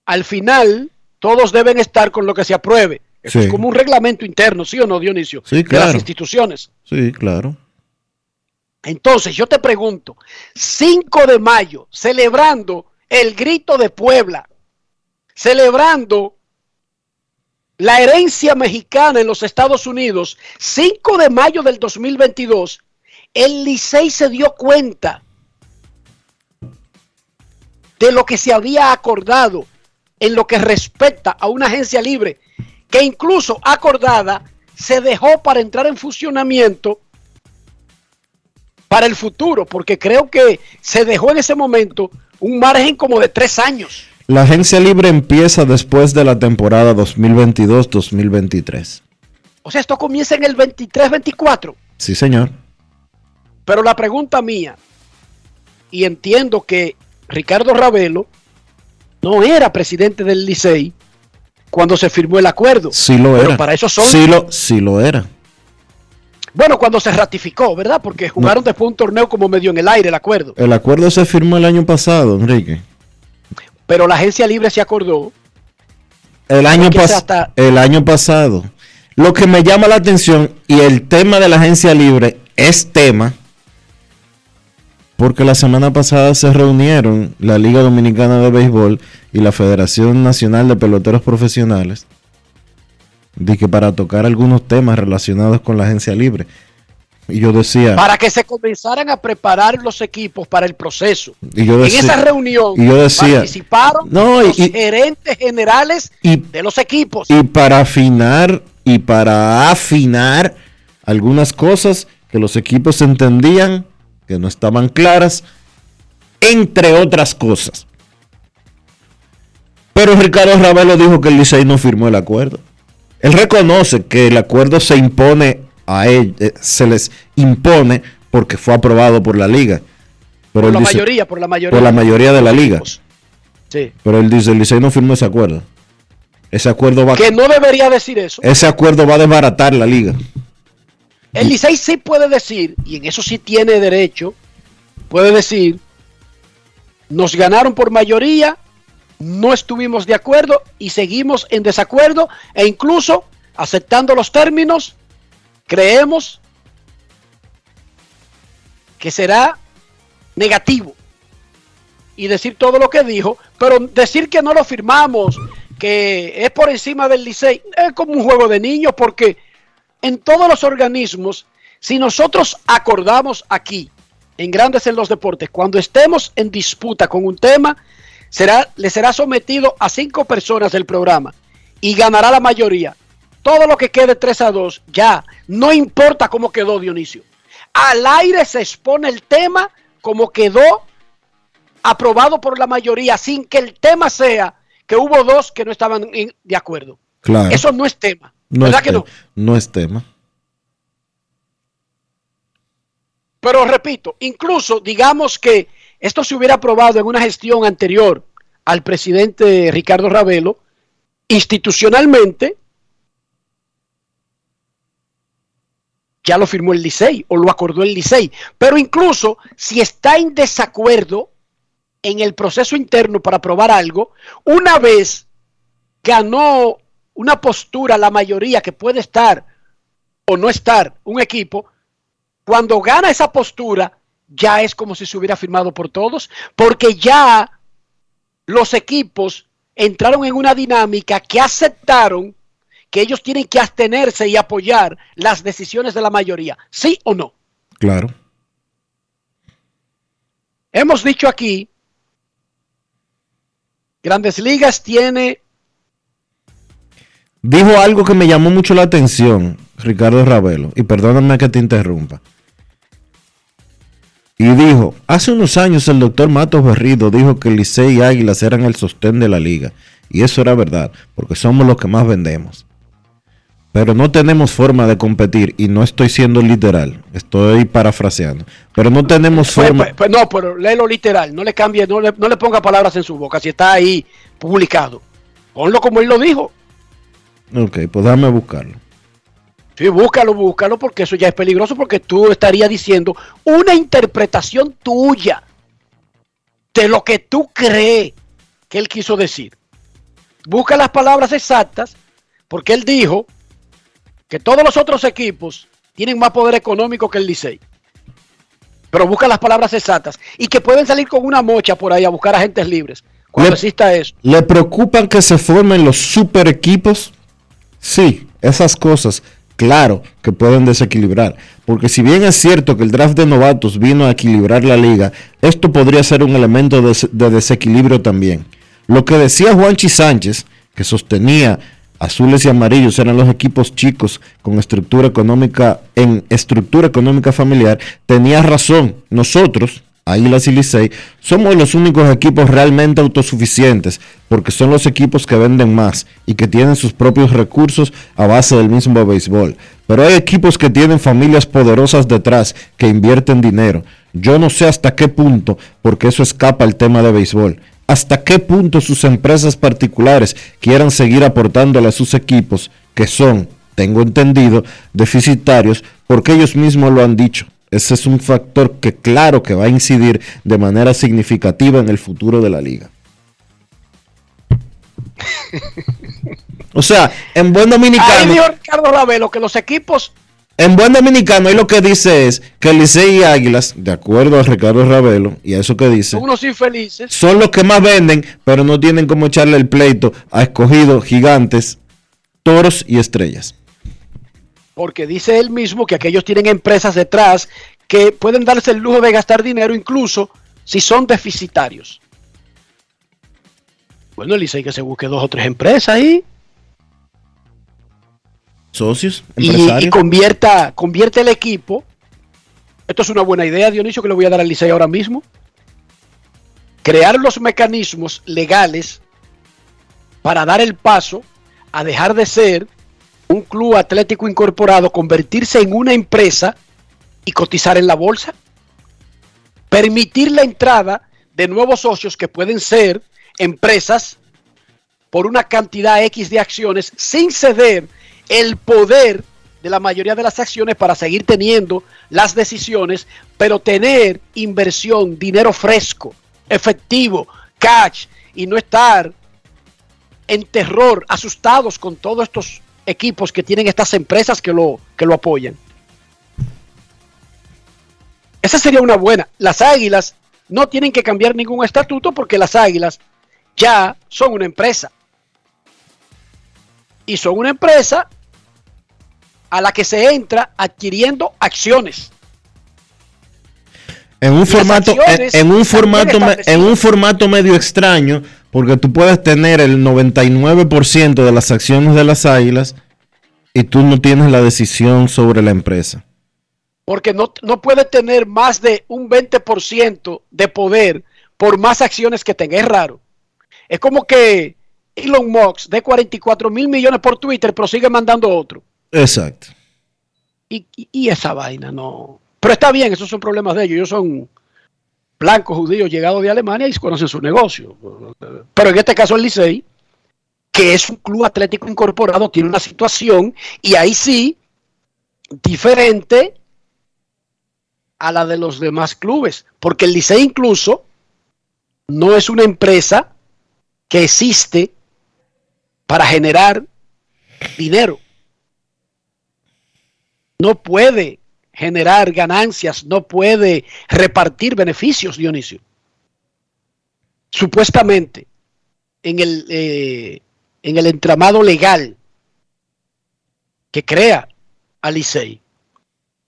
Speaker 2: al final todos deben estar con lo que se apruebe. Eso
Speaker 1: Sí.
Speaker 2: es como un reglamento interno, ¿sí o no, Dionisio?
Speaker 1: Sí,
Speaker 2: De las
Speaker 1: claro.
Speaker 2: instituciones.
Speaker 1: Sí, claro.
Speaker 2: Entonces, yo te pregunto, 5 de mayo, celebrando el grito de Puebla, celebrando la herencia mexicana en los Estados Unidos, 5 de mayo del 2022, el Licey se dio cuenta de lo que se había acordado en lo que respecta a una agencia libre, que incluso acordada se dejó para entrar en funcionamiento para el futuro, porque creo que se dejó en ese momento un margen como de tres años.
Speaker 1: La agencia libre empieza después de la temporada 2022-2023.
Speaker 2: O sea, esto comienza en el 23-24.
Speaker 1: Sí, señor.
Speaker 2: Pero la pregunta mía, y entiendo que Ricardo Ravelo no era presidente del Licey cuando se firmó el acuerdo.
Speaker 1: Sí lo
Speaker 2: Pero
Speaker 1: era.
Speaker 2: para eso son.
Speaker 1: Sí lo, sí lo era.
Speaker 2: Bueno, cuando se ratificó, ¿verdad? Porque jugaron después un torneo como medio en el aire el acuerdo.
Speaker 1: El acuerdo se firmó el año pasado, Enrique.
Speaker 2: Pero la agencia libre se acordó.
Speaker 1: El año, pas-
Speaker 2: hasta-
Speaker 1: el año pasado. Lo que me llama la atención y el tema de la agencia libre es tema porque la semana pasada se reunieron la Liga Dominicana de Béisbol y la Federación Nacional de Peloteros Profesionales de que para tocar algunos temas relacionados con la agencia libre. Y yo decía,
Speaker 2: Para que se comenzaran a preparar los equipos para el proceso.
Speaker 1: y yo decía,
Speaker 2: en esa reunión
Speaker 1: y yo decía,
Speaker 2: participaron
Speaker 1: no,
Speaker 2: los
Speaker 1: y-
Speaker 2: gerentes generales
Speaker 1: y-
Speaker 2: de los equipos.
Speaker 1: y para afinar y para afinar algunas cosas que los equipos entendían que no estaban claras, entre otras cosas. Pero Ricardo Ravelo dijo que el Licey no firmó el acuerdo. Él reconoce que el acuerdo se impone a él, eh, se les impone porque fue aprobado por la liga. Pero
Speaker 2: por la
Speaker 1: dice-
Speaker 2: mayoría, por la mayoría.
Speaker 1: por la mayoría de la liga.
Speaker 2: Sí.
Speaker 1: Pero él dice, el Licey no firmó ese acuerdo. Ese acuerdo va
Speaker 2: Que no debería decir eso.
Speaker 1: ese acuerdo va a desbaratar la liga.
Speaker 2: El Licey sí puede decir, y en eso sí tiene derecho, puede decir, nos ganaron por mayoría, no estuvimos de acuerdo y seguimos en desacuerdo e incluso aceptando los términos, creemos que será negativo. Y decir todo lo que dijo, pero decir que no lo firmamos, que es por encima del Licey, es como un juego de niños porque en todos los organismos, si nosotros acordamos aquí, en Grandes en los Deportes, cuando estemos en disputa con un tema, será, le será sometido a cinco personas del programa y ganará la mayoría. Todo lo que quede 3 a 2, ya, no importa cómo quedó Dionisio. Al aire se expone el tema como quedó aprobado por la mayoría, sin que el tema sea que hubo dos que no estaban de acuerdo.
Speaker 1: Claro.
Speaker 2: Eso no es tema.
Speaker 1: no,
Speaker 2: ¿Verdad
Speaker 1: es
Speaker 2: que
Speaker 1: te-
Speaker 2: no?
Speaker 1: no es tema.
Speaker 2: Pero repito, incluso digamos que esto se hubiera aprobado en una gestión anterior al presidente Ricardo Ravelo, institucionalmente, ya lo firmó el Licey o lo acordó el Licey. Pero incluso si está en desacuerdo en el proceso interno para aprobar algo, una vez ganó una postura la mayoría que puede estar o no estar un equipo, cuando gana esa postura, ya es como si se hubiera firmado por todos, porque ya los equipos entraron en una dinámica que aceptaron que ellos tienen que abstenerse y apoyar las decisiones de la mayoría, ¿sí o no?
Speaker 1: Claro.
Speaker 2: Hemos dicho aquí, Grandes Ligas tiene
Speaker 1: Dijo algo que me llamó mucho la atención, Ricardo Ravelo, y perdóname que te interrumpa. Y dijo, hace unos años el doctor Matos Berrido dijo que Licey y Águilas eran el sostén de la liga. Y eso era verdad, porque somos los que más vendemos. Pero no tenemos forma de competir, y no estoy siendo literal, estoy parafraseando. Pero no tenemos
Speaker 2: Pues,
Speaker 1: forma...
Speaker 2: pues, pues, no, pero léelo literal, no le cambie, no le, no le ponga palabras en su boca, si está ahí publicado. Ponlo como él lo dijo.
Speaker 1: Ok, pues déjame buscarlo.
Speaker 2: Sí, búscalo, búscalo, porque eso ya es peligroso, porque tú estarías diciendo una interpretación tuya de lo que tú crees que él quiso decir. Busca las palabras exactas, porque él dijo que todos los otros equipos tienen más poder económico que el Licey. Pero busca las palabras exactas y que pueden salir con una mocha por ahí a buscar agentes libres cuando
Speaker 1: Le-
Speaker 2: exista eso.
Speaker 1: ¿Le preocupan que se formen los super equipos? Sí, esas cosas, claro que pueden desequilibrar. Porque si bien es cierto que el draft de novatos vino a equilibrar la liga, esto podría ser un elemento de, de desequilibrio también. Lo que decía Juanchi Sánchez, que sostenía azules y amarillos eran los equipos chicos con estructura económica en estructura económica familiar, tenía razón. Nosotros, Águilas y Licey, somos los únicos equipos realmente autosuficientes, porque son los equipos que venden más y que tienen sus propios recursos a base del mismo béisbol. Pero hay equipos que tienen familias poderosas detrás que invierten dinero. Yo no sé hasta qué punto, porque eso escapa al tema de béisbol. hasta qué punto sus empresas particulares quieran seguir aportándole a sus equipos, que son, tengo entendido, deficitarios, porque ellos mismos lo han dicho. Ese es un factor que claro que va a incidir de manera significativa en el futuro de la liga. O sea, en buen dominicano.
Speaker 2: Ay, Dios, Ricardo Ravelo, que los equipos.
Speaker 1: En buen dominicano, ahí lo que dice es que Licey y Águilas, de acuerdo a Ricardo Ravelo, y a eso que dice,
Speaker 2: Son unos infelices.
Speaker 1: son los que más venden, pero no tienen como echarle el pleito a escogidos gigantes, toros y estrellas.
Speaker 2: Porque dice él mismo que aquellos tienen empresas detrás que pueden darse el lujo de gastar dinero incluso si son deficitarios. Bueno, el Licey que se busque dos o tres empresas ahí
Speaker 1: Socios,
Speaker 2: y,
Speaker 1: empresarios.
Speaker 2: y convierta, convierte el equipo. Esto es una buena idea, Dionisio, que le voy a dar al Licey ahora mismo. Crear los mecanismos legales para dar el paso a dejar de ser un club atlético incorporado, convertirse en una empresa y cotizar en la bolsa. Permitir la entrada de nuevos socios que pueden ser empresas por una cantidad X de acciones sin ceder el poder de la mayoría de las acciones para seguir teniendo las decisiones, pero tener inversión, dinero fresco, efectivo, cash y no estar en terror, asustados con todos estos equipos que tienen estas empresas que lo, que lo apoyan. Esa sería una buena. Las águilas no tienen que cambiar ningún estatuto porque las águilas ya son una empresa. Y son una empresa a la que se entra adquiriendo acciones.
Speaker 1: En un formato, en, un formato, en un formato medio extraño, porque tú puedes tener el 99% de las acciones de las águilas y tú no tienes la decisión sobre la empresa.
Speaker 2: Porque no, no puede tener más de un 20% de poder por más acciones que tenga. Es raro. Es como que Elon Musk dé 44 mil millones por Twitter, pero sigue mandando otro.
Speaker 1: Exacto.
Speaker 2: Y, y- y esa vaina no. Pero está bien, esos son problemas de ellos. Ellos son blancos judíos llegados de Alemania y conocen su negocio. Pero en este caso el Licey, que es un club atlético incorporado, tiene una situación y ahí sí, diferente a la de los demás clubes. Porque el Licey incluso no es una empresa que existe para generar dinero no puede generar ganancias, no puede repartir beneficios, Dionisio. Supuestamente, en el, eh, en el entramado legal que crea a Licey.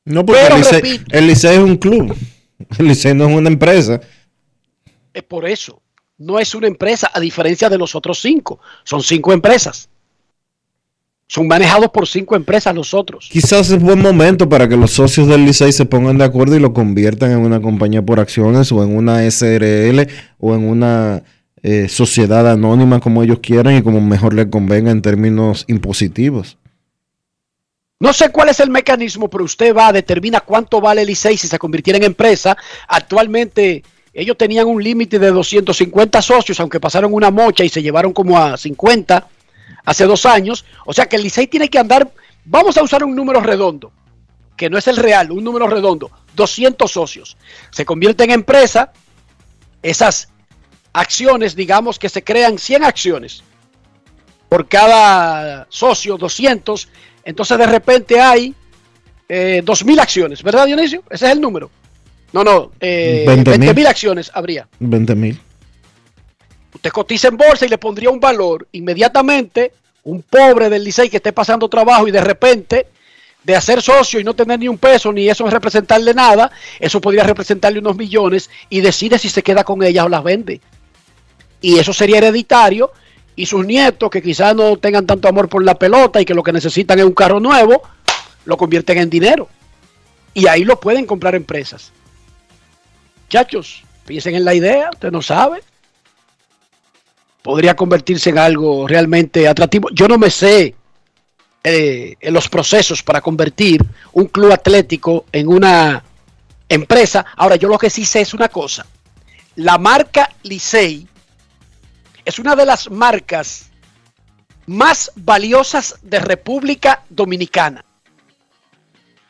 Speaker 1: No, porque
Speaker 2: Pero
Speaker 1: el Licey,
Speaker 2: repito.
Speaker 1: el Licey es un club. El Licey no es una empresa.
Speaker 2: Es por eso. No es una empresa, a diferencia de los otros cinco. Son cinco empresas. Son manejados por cinco empresas los otros.
Speaker 1: Quizás es buen momento para que los socios del Licey se pongan de acuerdo y lo conviertan en una compañía por acciones o en una SRL o en una eh, sociedad anónima como ellos quieran y como mejor les convenga en términos impositivos.
Speaker 2: No sé cuál es el mecanismo, pero usted va, determina cuánto vale el Licey si se convirtiera en empresa. Actualmente ellos tenían un límite de 250 socios, aunque pasaron una mocha y se llevaron como a 50 hace dos años. O sea que el Licey tiene que andar, vamos a usar un número redondo, que no es el real, un número redondo, 200 socios. Se convierte en empresa, esas acciones, digamos que se crean 100 acciones por cada socio, 200. Entonces de repente hay eh, 2.000 acciones, ¿verdad Dionisio? Ese es el número. No, no, eh,
Speaker 1: 20.000.
Speaker 2: 20.000 acciones habría.
Speaker 1: 20 mil.
Speaker 2: Usted cotiza en bolsa y le pondría un valor inmediatamente. Un pobre del Licey que esté pasando trabajo y de repente de hacer socio y no tener ni un peso, ni eso es representarle nada, eso podría representarle unos millones y decide si se queda con ellas o las vende. Y eso sería hereditario y sus nietos que quizás no tengan tanto amor por la pelota y que lo que necesitan es un carro nuevo, lo convierten en dinero. Y ahí lo pueden comprar empresas. Muchachos, piensen en la idea, usted no sabe. Podría convertirse en algo realmente atractivo. Yo no me sé eh, los procesos para convertir un club atlético en una empresa. Ahora, yo lo que sí sé es una cosa. La marca Licey es una de las marcas más valiosas de República Dominicana.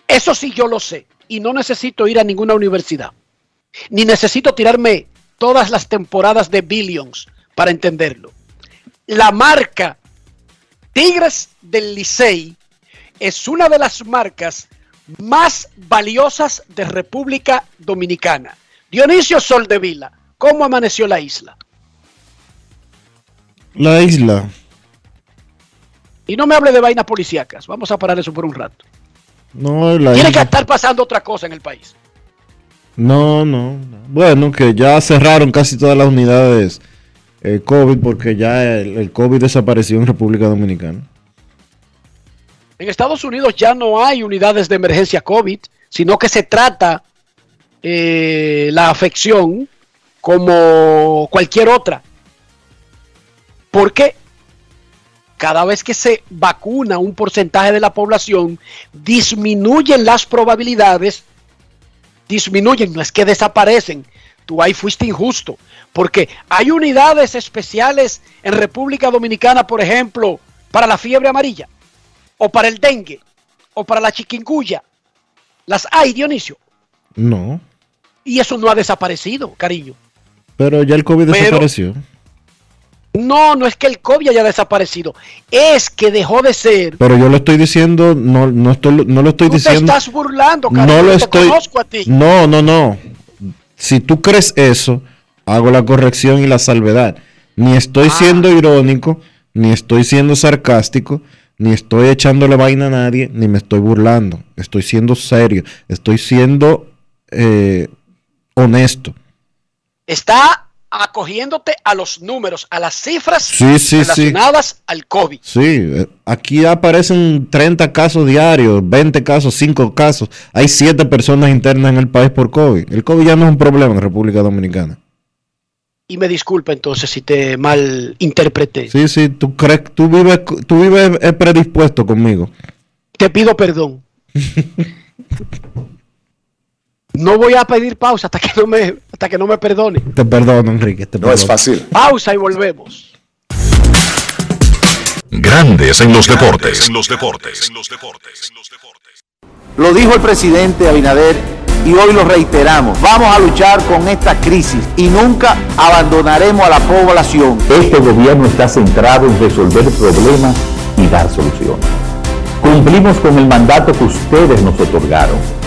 Speaker 2: Eso sí yo lo sé y no necesito ir a ninguna universidad. Ni necesito tirarme todas las temporadas de Billions para entenderlo. La marca Tigres del Licey es una de las marcas más valiosas de República Dominicana. Dionisio Soldevila, ¿cómo amaneció la isla?
Speaker 1: La isla.
Speaker 2: Y no me hable de vainas policíacas. Vamos a parar eso por un rato.
Speaker 1: No, la
Speaker 2: Tiene
Speaker 1: isla.
Speaker 2: que estar pasando otra cosa en el país.
Speaker 1: No, no, no. Bueno, que ya cerraron casi todas las unidades eh, COVID porque ya el, el COVID desapareció en República Dominicana.
Speaker 2: En Estados Unidos ya no hay unidades de emergencia COVID, sino que se trata eh, la afección como cualquier otra. Porque cada vez que se vacuna un porcentaje de la población, disminuyen las probabilidades, disminuyen, no es que desaparecen. Tú ahí fuiste injusto, porque hay unidades especiales en República Dominicana, por ejemplo, para la fiebre amarilla, o para el dengue, o para la chiquinguya. Las hay, Dionisio.
Speaker 1: No,
Speaker 2: Y eso no ha desaparecido, cariño.
Speaker 1: pero ya el COVID
Speaker 2: Pero-
Speaker 1: desapareció.
Speaker 2: No, no es que el COVID haya desaparecido, es que dejó de ser.
Speaker 1: Pero yo lo estoy diciendo, no, no, estoy, no lo estoy
Speaker 2: Tú te
Speaker 1: diciendo.
Speaker 2: estás burlando, cariño.
Speaker 1: No lo
Speaker 2: te
Speaker 1: estoy.
Speaker 2: conozco a ti.
Speaker 1: No, no, no. Si tú crees eso, hago la corrección y la salvedad. Ni estoy
Speaker 2: Ah.
Speaker 1: siendo irónico, ni estoy siendo sarcástico, ni estoy echándole vaina a nadie, ni me estoy burlando. Estoy siendo serio, estoy siendo eh, honesto.
Speaker 2: Está acogiéndote a los números, a las cifras
Speaker 1: Sí, sí, sí.
Speaker 2: relacionadas al COVID.
Speaker 1: Sí, eh, aquí aparecen 30 casos diarios, 20 casos, 5 casos. Hay 7 personas internas en el país por COVID. El COVID ya no es un problema en República Dominicana.
Speaker 2: Y me disculpa entonces si te mal interpreté.
Speaker 1: Sí, sí, tú crees, tú vives, tú vives predispuesto conmigo.
Speaker 2: Te pido perdón. No voy a pedir pausa hasta que no me, hasta que no me perdone.
Speaker 1: Te perdono, Enrique. Te
Speaker 7: No es fácil.
Speaker 2: Pausa y volvemos.
Speaker 3: Grandes en los deportes.
Speaker 7: En los deportes. En los deportes. En los deportes.
Speaker 6: Lo dijo el presidente Abinader y hoy lo reiteramos. Vamos a luchar con esta crisis y nunca abandonaremos a la población.
Speaker 10: Este gobierno está centrado en resolver problemas y dar soluciones. Cumplimos con el mandato que ustedes nos otorgaron.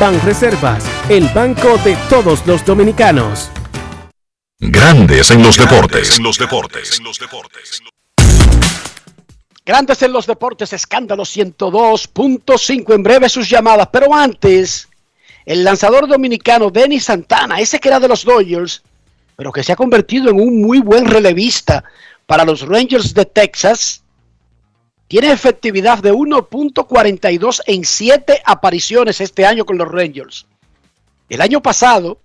Speaker 11: Banreservas, el banco de todos los dominicanos.
Speaker 3: Grandes en los deportes.
Speaker 7: En los deportes. En los deportes.
Speaker 2: Grandes en los deportes, escándalo 102.5. En breve sus llamadas, pero antes, el lanzador dominicano Denis Santana, ese que era de los Dodgers, pero que se ha convertido en un muy buen relevista para los Rangers de Texas, tiene efectividad de 1.42 en 7 apariciones este año con los Rangers. El año pasado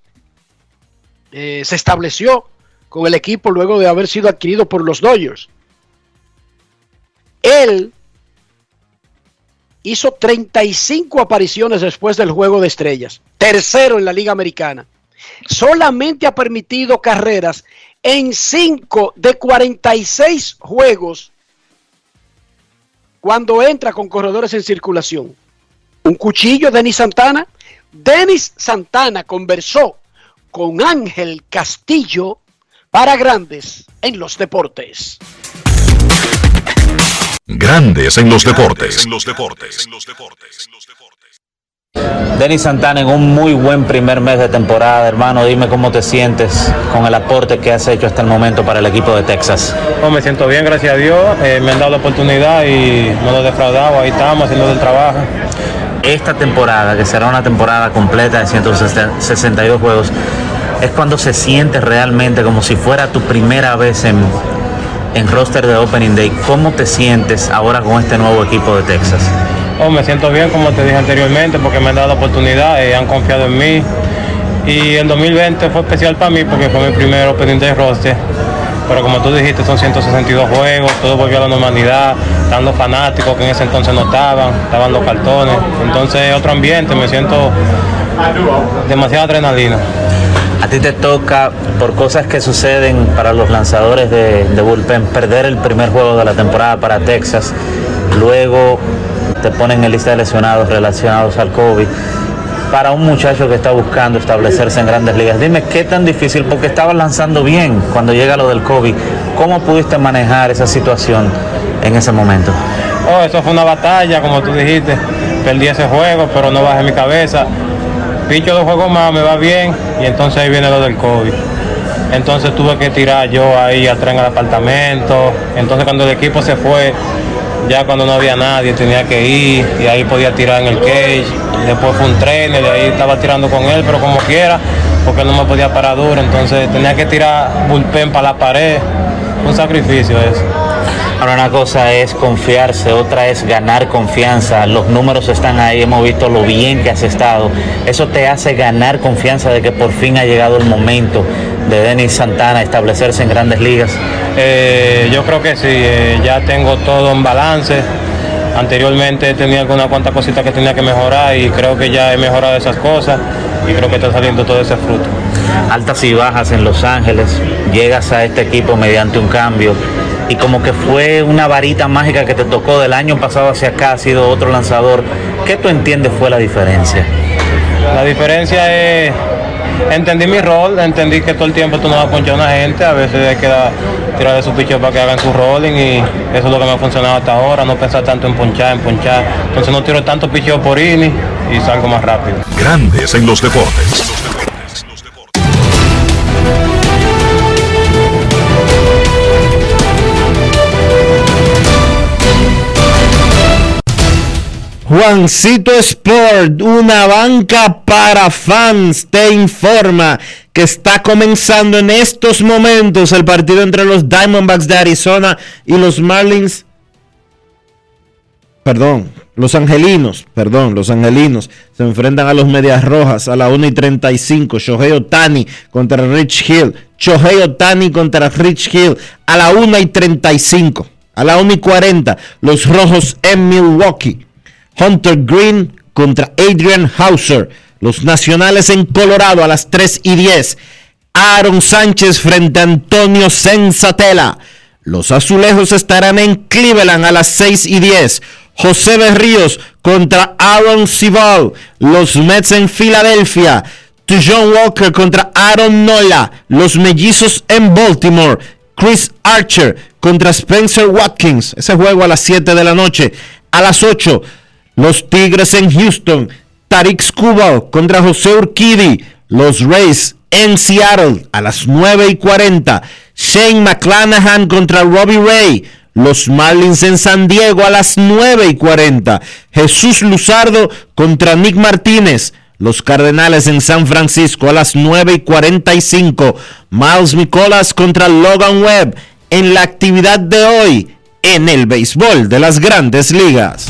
Speaker 2: eh, se estableció con el equipo luego de haber sido adquirido por los Dodgers. Él hizo 35 apariciones después del juego de estrellas, tercero en la Liga Americana. Solamente ha permitido carreras en 5 de 46 juegos cuando entra con corredores en circulación. Un cuchillo, Denis Santana. Denis Santana conversó con Ángel Castillo para Grandes en los Deportes.
Speaker 3: Grandes en los deportes.
Speaker 7: En los deportes. En los deportes.
Speaker 12: Denis Santana en un muy buen primer mes de temporada, hermano. Dime cómo te sientes con el aporte que has hecho hasta el momento para el equipo de Texas.
Speaker 13: Oh, me siento bien, gracias a Dios. Eh, me han dado la oportunidad y no lo he defraudado. Ahí estamos haciendo el trabajo.
Speaker 12: Esta temporada, que será una temporada completa de 162 juegos, es cuando se siente realmente como si fuera tu primera vez en, en roster de Opening Day. ¿Cómo te sientes ahora con este nuevo equipo de Texas?
Speaker 13: Oh, me siento bien, como te dije anteriormente, porque me han dado la oportunidad y han confiado en mí. Y el 2020 fue especial para mí porque fue mi primer Opening Day roster. Pero como tú dijiste, son 162 juegos, todo volvió a la normalidad, están fanáticos que en ese entonces no estaban, estaban los cartones. Entonces otro ambiente, me siento demasiada adrenalina.
Speaker 12: A ti te toca, por cosas que suceden para los lanzadores de, de bullpen, perder el primer juego de la temporada para Texas. Luego te ponen en lista de lesionados relacionados al COVID. Para un muchacho que está buscando establecerse en grandes ligas, dime qué tan difícil, porque estabas lanzando bien cuando llega lo del COVID. ¿Cómo pudiste manejar esa situación en ese momento?
Speaker 13: Oh, eso fue una batalla, como tú dijiste. Perdí ese juego, pero no bajé mi cabeza. Picho dos juegos más, me va bien, y entonces ahí viene lo del COVID. Entonces tuve que tirar yo ahí atrás en el apartamento. Entonces cuando el equipo se fue, ya cuando no había nadie tenía que ir y ahí podía tirar en el cage. Después fue un tren, y ahí estaba tirando con él, pero como quiera, porque no me podía parar duro. Entonces tenía que tirar bullpen para la pared. Un sacrificio eso.
Speaker 12: Ahora una cosa es confiarse, otra es ganar confianza. Los números están ahí, hemos visto lo bien que has estado. Eso te hace ganar confianza de que por fin ha llegado el momento de Denis Santana establecerse en grandes ligas.
Speaker 13: Eh, yo creo que sí, eh, ya tengo todo en balance. Anteriormente tenía algunas cuantas cositas que tenía que mejorar y creo que ya he mejorado esas cosas y creo que está saliendo todo ese fruto.
Speaker 12: Altas y bajas en Los Ángeles, llegas a este equipo mediante un cambio y como que fue una varita mágica que te tocó del año pasado hacia acá, ha sido otro lanzador. ¿Qué tú entiendes fue la diferencia?
Speaker 13: La diferencia es, entendí mi rol, entendí que todo el tiempo tú no vas a ponchar a una gente, a veces hay que dar, tirar de su picho para que hagan su rolling y eso es lo que me ha funcionado hasta ahora, no pensar tanto en ponchar, en ponchar. Entonces no tiro tanto picheo por inning y salgo más rápido.
Speaker 3: Grandes en los deportes.
Speaker 1: Juancito Sport, una banca para fans, te informa que está comenzando en estos momentos el partido entre los Diamondbacks de Arizona y los Marlins. Perdón, los Angelinos, perdón, los Angelinos se enfrentan a los Medias Rojas a la 1 y 35. Shohei Otani contra Rich Hill. Shohei Otani contra Rich Hill a la 1 y 35. A la 1 y 40. Los Rojos en Milwaukee. Hunter Green contra Adrian Hauser. Los Nacionales en Colorado a las 3 y 10. Aaron Sánchez frente a Antonio Sensatela. Los Azulejos estarán en Cleveland a las 6 y 10. José Berríos contra Aaron Cibal. Los Mets en Filadelfia. John Walker contra Aaron Nola. Los Mellizos en Baltimore. Chris Archer contra Spencer Watkins. Ese juego a las 7 de la noche. A las 8. Los Tigres en Houston. Tarik Skubal contra José Urquidi. Los Rays en Seattle a las 9 y 40. Shane McClanahan contra Robbie Ray. Los Marlins en San Diego a las 9 y 40. Jesús Luzardo contra Nick Martínez. Los Cardenales en San Francisco a las 9 y 45. Miles Nicolas contra Logan Webb en la actividad de hoy en el béisbol de las grandes ligas.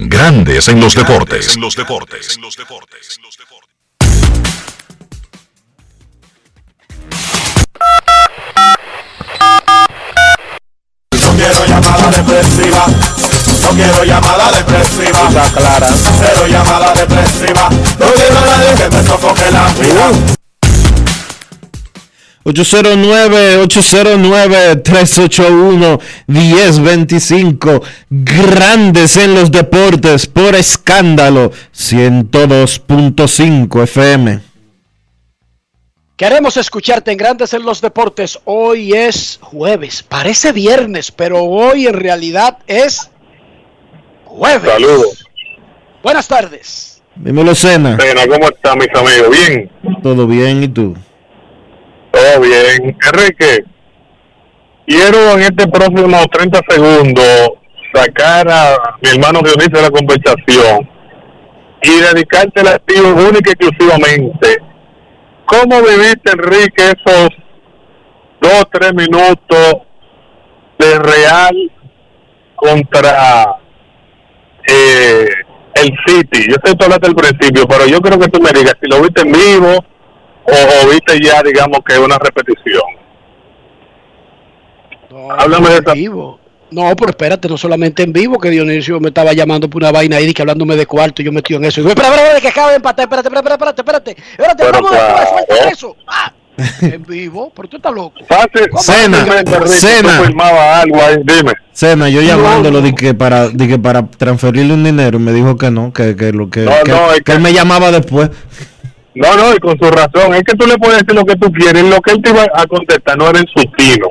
Speaker 3: Grandes en los deportes. En los deportes.
Speaker 14: No quiero llamada depresiva. No quiero llamada depresiva.
Speaker 1: Está clara.
Speaker 14: Cero llamada depresiva. No quiero a nadie que me sofoque la vida.
Speaker 1: 809-809-381-1025. Grandes en los deportes por escándalo 102.5 FM.
Speaker 2: Queremos escucharte en Grandes en los Deportes. Hoy es jueves. Parece viernes, pero hoy en realidad es jueves.
Speaker 15: Saludos.
Speaker 2: Buenas tardes.
Speaker 1: Dímelo, Cena.
Speaker 15: Cena, ¿cómo están mis amigos? ¿Bien?
Speaker 1: Todo bien, ¿y tú?
Speaker 15: Todo bien. Enrique, quiero en este próximo 30 segundos sacar a mi hermano Dionisio de la conversación y dedicarte el activo única y exclusivamente. ¿Cómo viviste, Enrique, esos dos, tres minutos de Real contra eh, el City? Yo sé que tú hablaste al principio, pero yo creo que tú me digas si lo viste en vivo o, o viste ya, digamos, que una repetición. Háblame de esa.
Speaker 2: vivo. No, pero espérate, no solamente en vivo, que Dionisio me estaba llamando por una vaina ahí, y que hablándome de cuarto, y yo metido en eso. Y digo, espera, espera, espera, que acaba de empatar, espérate, espérate, espérate, espérate, espérate,
Speaker 15: Pero
Speaker 2: vamos
Speaker 15: claro.
Speaker 2: después, suelta eso. Ah, en vivo, pero tú estás loco.
Speaker 15: Fácil,
Speaker 1: Cena, Cena.
Speaker 15: algo ahí, dime.
Speaker 1: Cena, yo llamándolo di que para, di que para transferirle un dinero y me dijo que no, que, que lo que,
Speaker 15: No,
Speaker 1: que-
Speaker 15: no, es
Speaker 1: que él me llamaba después.
Speaker 15: No, no, y con su razón. Es que tú le puedes decir lo que tú quieres. Lo que él te iba a contestar no era en su tino.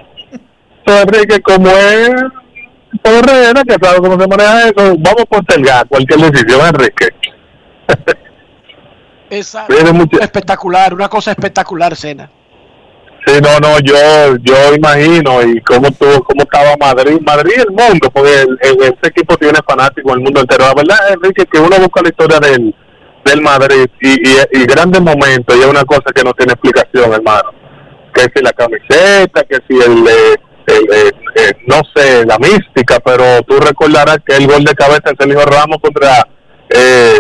Speaker 15: Entonces, Enrique, como es Herrera, que sabe cómo se maneja eso, vamos a postergar cualquier decisión, Enrique. Mucho-
Speaker 2: espectacular, una cosa espectacular, Cena.
Speaker 15: Sí, no, no, yo yo imagino y cómo tuvo, cómo estaba Madrid, Madrid y el mundo, porque el, el- ese equipo tiene fanáticos en el mundo entero. La verdad, Enrique, que uno busca la historia del, del Madrid y, y, grandes momentos y es una cosa que no tiene explicación, hermano. Que si la camiseta, que si el, eh, el, eh, eh, no sé, la mística, pero tú recordarás que el gol de cabeza de Sergio Ramos contra eh,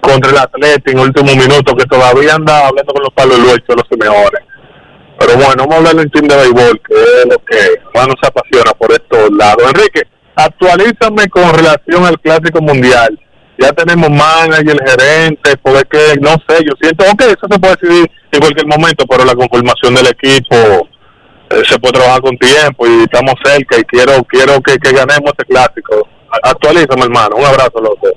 Speaker 15: contra el Atlético en el último minuto, que todavía anda hablando con los palos luchos, los mejores. Pero bueno, vamos a hablar del team de béisbol, que es lo que más nos apasiona por estos lados. Enrique, actualízame con relación al Clásico Mundial. Ya tenemos manager, gerente, porque que, no sé, yo siento, ok, eso se puede decidir en cualquier momento, pero la conformación del equipo eh, se puede trabajar con tiempo y estamos cerca y quiero quiero que, ganemos este Clásico. Actualízame, hermano. Un abrazo a los dos.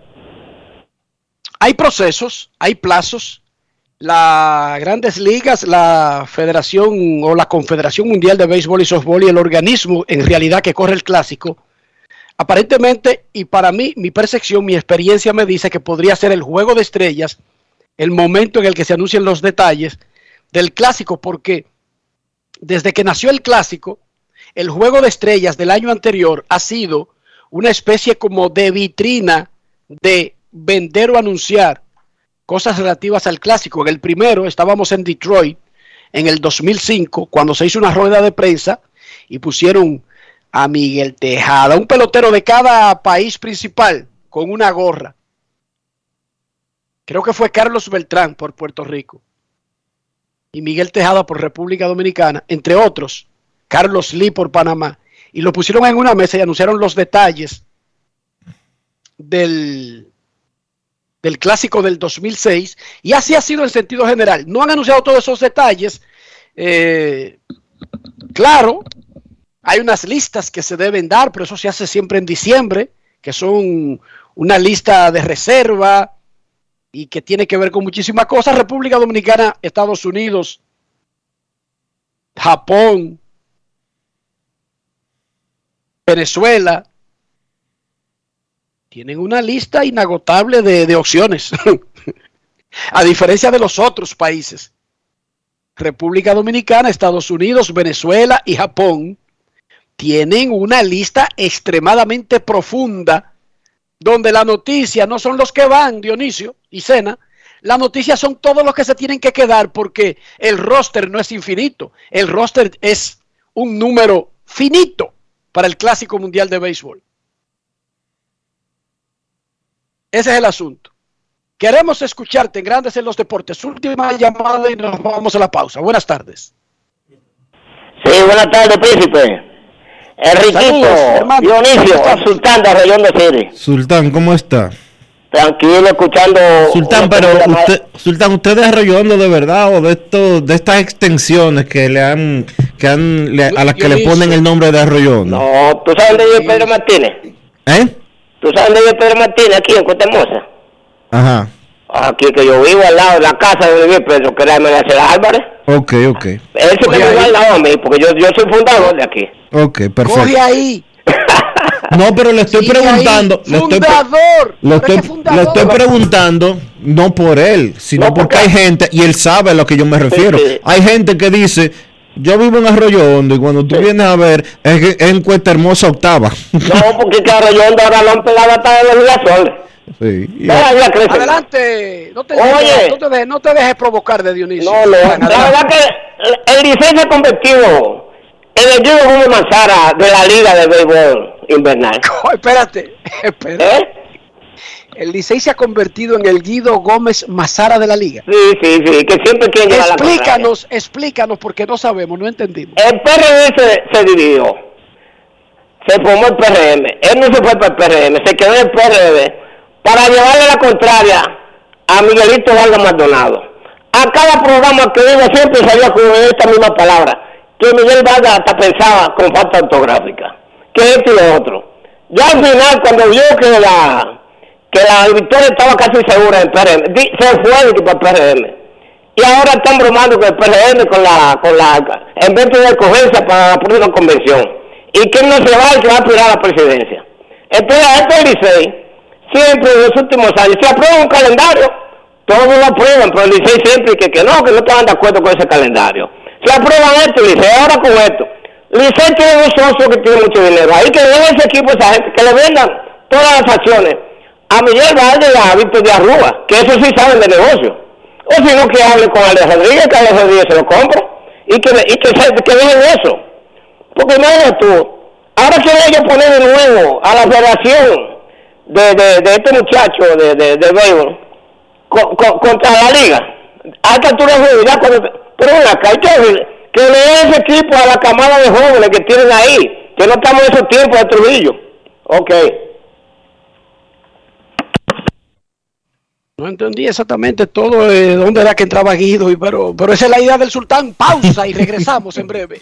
Speaker 2: Hay procesos, hay plazos. Las grandes ligas, la Federación o la Confederación Mundial de Béisbol y Softball y el organismo en realidad que corre el clásico, aparentemente, y para mí, mi percepción, mi experiencia me dice que podría ser el juego de estrellas el momento en el que se anuncien los detalles del clásico, porque desde que nació el clásico, el juego de estrellas del año anterior ha sido una especie como de vitrina de vender o anunciar cosas relativas al clásico. En el primero estábamos en Detroit en el 2005 cuando se hizo una rueda de prensa y pusieron a Miguel Tejada, un pelotero de cada país principal con una gorra. Creo que fue Carlos Beltrán por Puerto Rico y Miguel Tejada por República Dominicana, entre otros, Carlos Lee por Panamá. Y lo pusieron en una mesa y anunciaron los detalles del, del clásico del 2006 y así ha sido el sentido general. No han anunciado todos esos detalles. eh, claro, hay unas listas que se deben dar, pero eso se hace siempre en diciembre, que son una lista de reserva y que tiene que ver con muchísimas cosas. República Dominicana, Estados Unidos, Japón, Venezuela tienen una lista inagotable de, opciones. A diferencia de los otros países, República Dominicana, Estados Unidos, Venezuela y Japón, tienen una lista extremadamente profunda donde la noticia no son los que van, Dionisio y Sena, la noticia son todos los que se tienen que quedar porque el roster no es infinito, el roster es un número finito para el Clásico Mundial de Béisbol. Ese es el asunto. Queremos escucharte en Grandes en los Deportes. Última llamada y nos vamos a la pausa. Buenas tardes.
Speaker 16: Sí, buenas tardes, príncipe. Enriquito,
Speaker 2: Saludos,
Speaker 16: Dionisio, Sultán de Arroyón de Siri.
Speaker 1: Sultán, ¿cómo está?
Speaker 16: Tranquilo, escuchando.
Speaker 1: Sultán, pero usted, Sultán, ¿usted es arroyondo de verdad o de esto, de estas extensiones que le han, que han, le- a las que le ponen el nombre de arroyondo?
Speaker 16: No, ¿tú sabes dónde vive Pedro Martínez?
Speaker 1: ¿Eh?
Speaker 16: ¿Tú sabes dónde vive Pedro Martínez? Aquí en Cotemosa.
Speaker 1: Ajá.
Speaker 16: Aquí que yo vivo al lado de la casa donde vive Pedro, que era Mercedes Álvarez.
Speaker 1: Ok, ok.
Speaker 16: Él se me vive al lado a mí, porque yo, yo soy fundador de aquí.
Speaker 1: Ok, perfecto.
Speaker 2: ahí.
Speaker 1: No, pero le estoy preguntando. Le estoy,
Speaker 2: Fundador.
Speaker 1: le estoy,
Speaker 2: fundador.
Speaker 1: le estoy preguntando, no por él, sino porque hay gente, y él sabe a lo que yo me refiero.
Speaker 16: sí.
Speaker 1: Hay gente que dice, yo vivo en Arroyo Hondo, y cuando tú vienes a ver, es, que- es en Cuesta Hermosa Octava.
Speaker 16: No, porque que Arroyondo ahora lo han pegado hasta de los girasoles.
Speaker 1: Sí, y-.
Speaker 2: Adelante. No te,
Speaker 16: Oye.
Speaker 2: no te, dejes, no te dejes provocar de Dionisio.
Speaker 16: No, no, la verdad que el Licey se ha convertido en el Guido Gómez Manzara de la Liga de Béisbol Invernal.
Speaker 2: Oh, espérate, espérate.
Speaker 16: ¿Eh?
Speaker 2: El Licey se ha convertido en el Guido Gómez Mazara de la liga.
Speaker 16: Sí, sí, sí, que siempre quieren llevar la contraria.
Speaker 2: Explícanos, explícanos, porque no sabemos, no entendimos.
Speaker 16: El PRM se, se dividió. Se formó el PRM. Él no se fue para el PRM, se quedó en el PRM para llevarle la contraria a Miguelito Vargas Maldonado. A cada programa que iba siempre salía con esta misma palabra, que Miguel Vargas hasta pensaba con falta ortográfica, que esto y lo otro. Ya al final, cuando vio que la que la victoria estaba casi segura en el PRM, se fue de que para el PRM. Y ahora están bromando con el PRM, con la, con la, en vez de escogerse para la próxima convención. Y que no se va y que va a aspirar a la presidencia. Entonces, este Licey, siempre en los últimos años, se aprueba un calendario, todos lo aprueban, pero el siempre que, que no, que no estaban de acuerdo con ese calendario. Se aprueban esto, Licey, ahora con esto. Licey tiene un socio que tiene mucho dinero. Ahí que den ese equipo a esa gente, que le vendan todas las acciones a Miguel Valde y a Víctor de Arrúa, que eso sí saben de negocio. O si no, que hable con Alex Rodríguez, que Alex se lo compra. Y que, y que, se, que dejen eso. Porque imagínate tú, ahora quieren ellos poner de nuevo a la federación de, de, de este muchacho de, de, de béisbol co- co- contra la liga. A esta altura de juego, ya cuando... Pero hay que, que le den ese equipo a la camada de jóvenes que tienen ahí, que no estamos en esos tiempos de Trujillo. Ok.
Speaker 2: No entendí exactamente todo, eh, dónde era que entraba Guido, pero, pero esa es la idea del sultán. Pausa y regresamos en breve.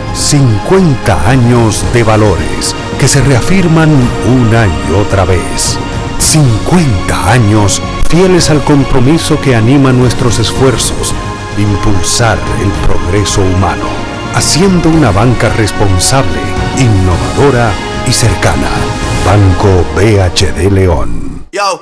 Speaker 17: 50 años de valores que se reafirman una y otra vez. 50 años fieles al compromiso que anima nuestros esfuerzos, impulsar el progreso humano, haciendo una banca responsable, innovadora y cercana. Banco BHD León.
Speaker 18: Yo,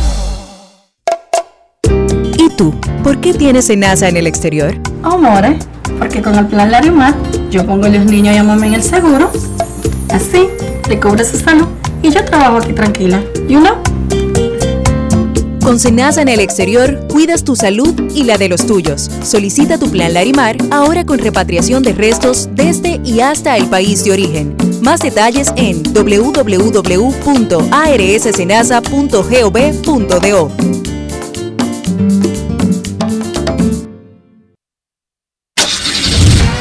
Speaker 19: ¿Y tú? ¿Por qué tienes enaza en el exterior?
Speaker 20: o More, porque con el plan Larimar yo pongo a los niños y a mamá en el seguro. Así, le cubre su salud y yo trabajo aquí tranquila. You know?
Speaker 21: Con Senasa en el exterior, cuidas tu salud y la de los tuyos. Solicita tu plan Larimar ahora con repatriación de restos desde y hasta el país de origen. Más detalles en www.arssenasa.gov.do.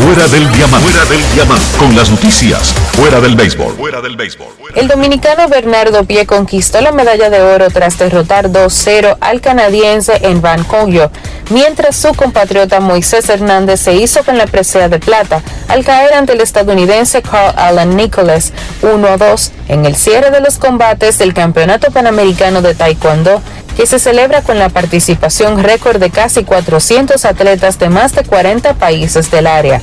Speaker 3: Fuera del diamante. Fuera del diamante. Con las noticias. Fuera del béisbol. Fuera del béisbol.
Speaker 22: El dominicano Bernardo Pie conquistó la medalla de oro tras derrotar 2-0 al canadiense en Vancouver, mientras su compatriota Moisés Hernández se hizo con la presea de plata al caer ante el estadounidense Carl Allen Nicholas 1-2 en el cierre de los combates del Campeonato Panamericano de Taekwondo que se celebra con la participación récord de casi 400 atletas de más de 40 países del área.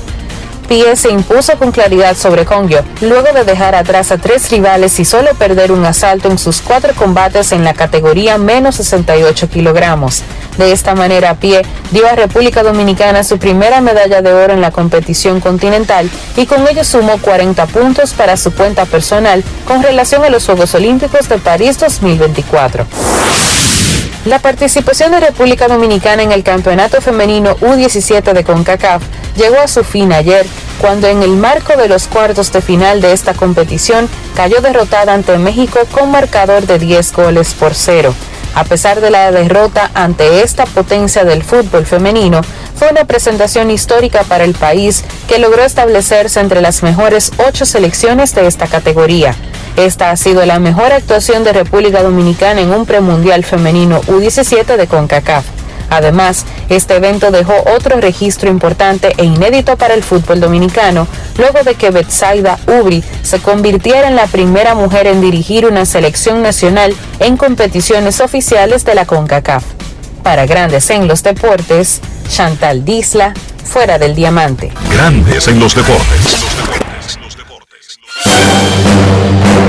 Speaker 22: Pie se impuso con claridad sobre Kongyo, luego de dejar atrás a tres rivales y solo perder un asalto en sus cuatro combates en la categoría menos 68 kilogramos. De esta manera, Pie dio a República Dominicana su primera medalla de oro en la competición continental y con ello sumó 40 puntos para su cuenta personal con relación a los Juegos Olímpicos de París 2024. La participación de República Dominicana en el Campeonato Femenino U17 de CONCACAF llegó a su fin ayer, cuando en el marco de los cuartos de final de esta competición cayó derrotada ante México con marcador de 10 goles por cero. A pesar de la derrota ante esta potencia del fútbol femenino, fue una presentación histórica para el país que logró establecerse entre las mejores ocho selecciones de esta categoría. Esta ha sido la mejor actuación de República Dominicana en un premundial femenino U17 de CONCACAF. Además, este evento dejó otro registro importante e inédito para el fútbol dominicano, luego de que Betsaida Ubri se convirtiera en la primera mujer en dirigir una selección nacional en competiciones oficiales de la CONCACAF. Para Grandes en los Deportes, Chantal Disla, fuera del diamante.
Speaker 3: Grandes en los deportes.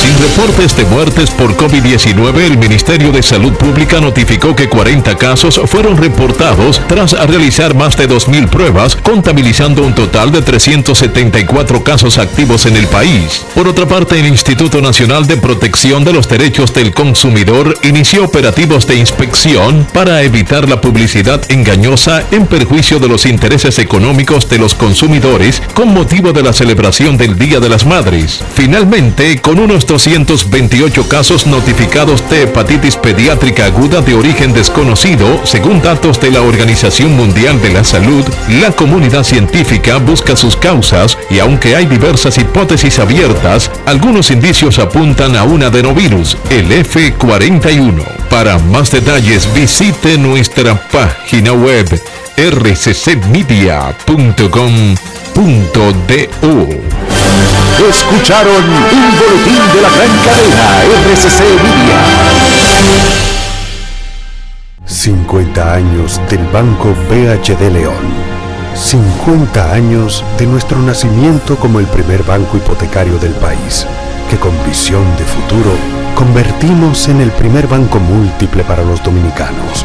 Speaker 3: Sin reportes de muertes por COVID-19, el Ministerio de Salud Pública notificó que 40 casos fueron reportados tras realizar más de 2.000 pruebas, contabilizando un total de 374 casos activos en el país. Por otra parte, el Instituto Nacional de Protección de los Derechos del Consumidor inició operativos de inspección para evitar la publicidad engañosa en perjuicio de los intereses económicos de los consumidores con motivo de la celebración del Día de las Madres. Finalmente, con unos 228 casos notificados de hepatitis pediátrica aguda de origen desconocido, según datos de la Organización Mundial de la Salud, la comunidad científica busca sus causas y aunque hay diversas hipótesis abiertas, algunos indicios apuntan a un adenovirus, el F41. Para más detalles visite nuestra página web rccmedia.com.do.
Speaker 10: Escucharon un boletín de la gran cadena RCC Media.
Speaker 17: 50 años del Banco BHD León. 50 años de nuestro nacimiento como el primer banco hipotecario del país, que con visión de futuro convertimos en el primer banco múltiple para los dominicanos.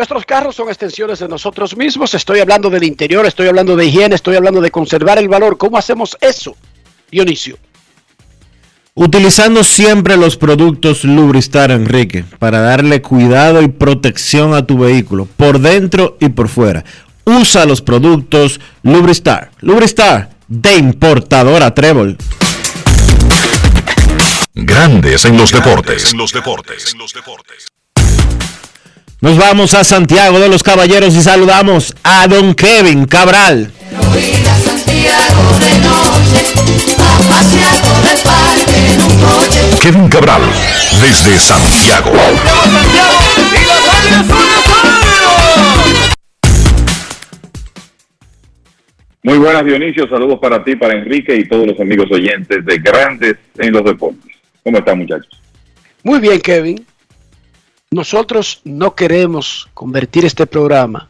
Speaker 2: Nuestros carros son extensiones de nosotros mismos. Estoy hablando del interior, estoy hablando de higiene, estoy hablando de conservar el valor. ¿Cómo hacemos eso, Dionisio?
Speaker 1: Utilizando siempre los productos Lubristar, Enrique, para darle cuidado y protección a tu vehículo, por dentro y por fuera. Usa los productos Lubristar. Lubristar, de importadora Trébol.
Speaker 3: Grandes en los deportes.
Speaker 7: En los deportes. En los deportes.
Speaker 1: Nos vamos a Santiago de los Caballeros y saludamos a don Kevin Cabral.
Speaker 3: Kevin Cabral, desde Santiago.
Speaker 23: Muy buenas Dionisio, saludos para ti, para Enrique y todos los amigos oyentes de Grandes en los Deportes. ¿Cómo están muchachos?
Speaker 2: Muy bien, Kevin. Nosotros no queremos convertir este programa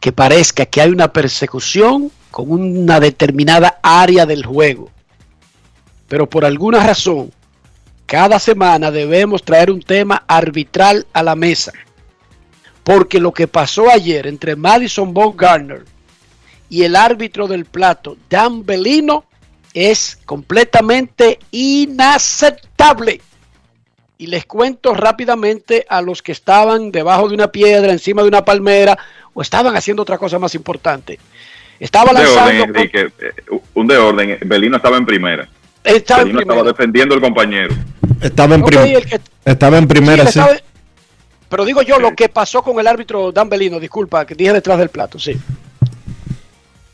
Speaker 2: que parezca que hay una persecución con una determinada área del juego. Pero por alguna razón, cada semana debemos traer un tema arbitral a la mesa. Porque lo que pasó ayer entre Madison Bumgarner y el árbitro del plato, Dan Bellino, es completamente inaceptable. Y les cuento rápidamente a los que estaban debajo de una piedra, encima de una palmera, o estaban haciendo otra cosa más importante. Estaba
Speaker 23: un de
Speaker 2: lanzando.
Speaker 23: orden, Enrique, eh, un de orden. Belino estaba en primera.
Speaker 2: Estaba en
Speaker 23: Belino
Speaker 2: primera.
Speaker 23: estaba defendiendo al compañero.
Speaker 1: Estaba en,
Speaker 2: Ok,
Speaker 1: prim-
Speaker 2: el que-
Speaker 1: estaba en primera,
Speaker 2: Sí,
Speaker 1: sí.
Speaker 2: estaba- Pero digo yo lo que pasó con el árbitro Dan Belino, disculpa, que dije detrás del plato, sí.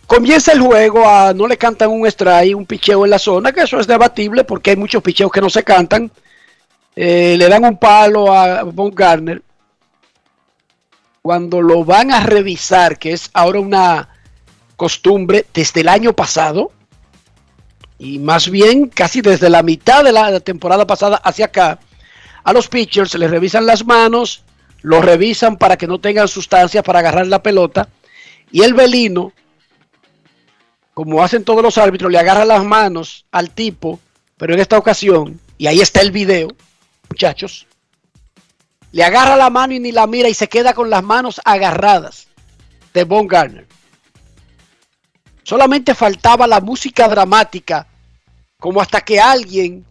Speaker 2: Comienza el juego, a, no le cantan un strike, un picheo en la zona, que eso es debatible porque hay muchos picheos que no se cantan. Eh, le dan un palo a Von Garner. Cuando lo van a revisar, que es ahora una costumbre desde el año pasado, y más bien casi desde la mitad de la temporada pasada hacia acá, a los pitchers les revisan las manos, los revisan para que no tengan sustancias para agarrar la pelota, y el velino, como hacen todos los árbitros, le agarra las manos al tipo, pero en esta ocasión, y ahí está el video, muchachos, le agarra la mano y ni la mira y se queda con las manos agarradas de Von Garner. Solamente faltaba la música dramática, como hasta que alguien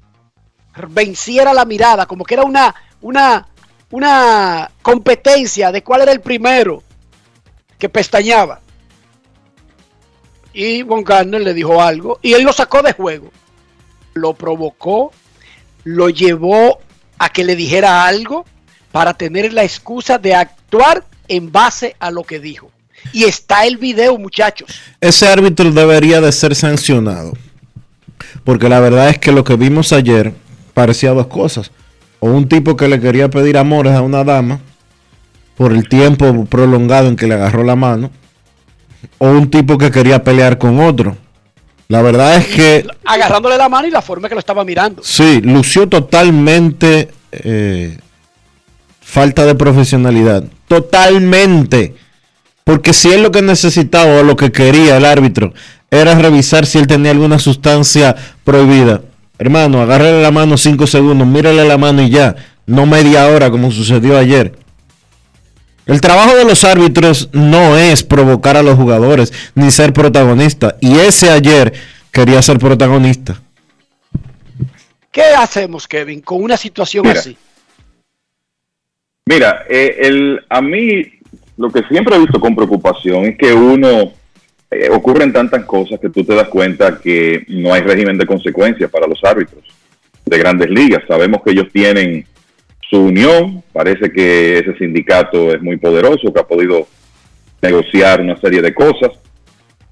Speaker 2: venciera la mirada, como que era una, una, una competencia de cuál era el primero que pestañaba. Y Von Garner le dijo algo y él lo sacó de juego. Lo provocó, lo llevó a que le dijera algo para tener la excusa de actuar en base a lo que dijo. Y está el video, muchachos.
Speaker 1: Ese árbitro debería de ser sancionado. Porque la verdad es que lo que vimos ayer parecía dos cosas. O un tipo que le quería pedir amores a una dama por el tiempo prolongado en que le agarró la mano. O un tipo que quería pelear con otro. La verdad es que
Speaker 2: Agarrándole la mano y la forma que lo estaba mirando.
Speaker 1: sí, lució totalmente eh, falta de profesionalidad. Totalmente. Porque si él lo que necesitaba o lo que quería el árbitro era revisar si él tenía alguna sustancia prohibida, Hermano, agárrele la mano cinco segundos, mírale la mano y ya. No media hora como sucedió ayer. El trabajo de los árbitros no es provocar a los jugadores ni ser protagonista. Y ese ayer quería ser protagonista.
Speaker 2: ¿Qué hacemos, Kevin, con una situación
Speaker 23: Mira.
Speaker 2: así?
Speaker 23: Mira, eh, el, a mí lo que siempre he visto con preocupación es que uno eh, ocurren tantas cosas que tú te das cuenta que no hay régimen de consecuencias para los árbitros de grandes ligas. Sabemos que ellos tienen su unión, parece que ese sindicato es muy poderoso, que ha podido negociar una serie de cosas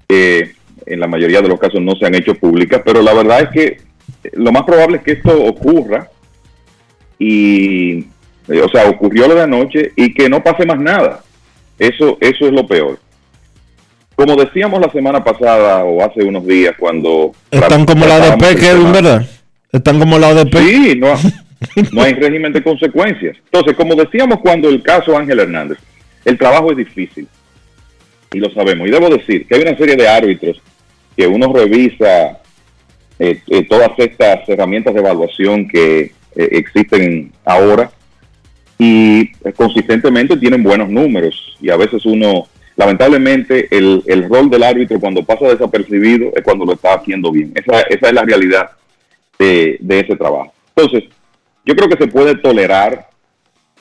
Speaker 23: que en la mayoría de los casos no se han hecho públicas, pero la verdad es que eh, lo más probable es que esto ocurra y, eh, o sea, ocurrió lo de anoche y que no pase más nada. Eso, eso es lo peor. Como decíamos la semana pasada o hace unos días cuando...
Speaker 1: Están como la ADP,
Speaker 23: el
Speaker 1: Kevin, ¿verdad? Están como la ADP.
Speaker 23: Sí, no, no hay régimen de consecuencias. Entonces, como decíamos cuando el caso Ángel Hernández, el trabajo es difícil y lo sabemos. Y debo decir que hay una serie de árbitros que uno revisa eh, eh, todas estas herramientas de evaluación que eh, existen ahora y eh, consistentemente tienen buenos números y a veces uno, lamentablemente, el, el rol del árbitro cuando pasa desapercibido es cuando lo está haciendo bien. Esa, esa es la realidad de, de ese trabajo. Entonces, yo creo que se puede tolerar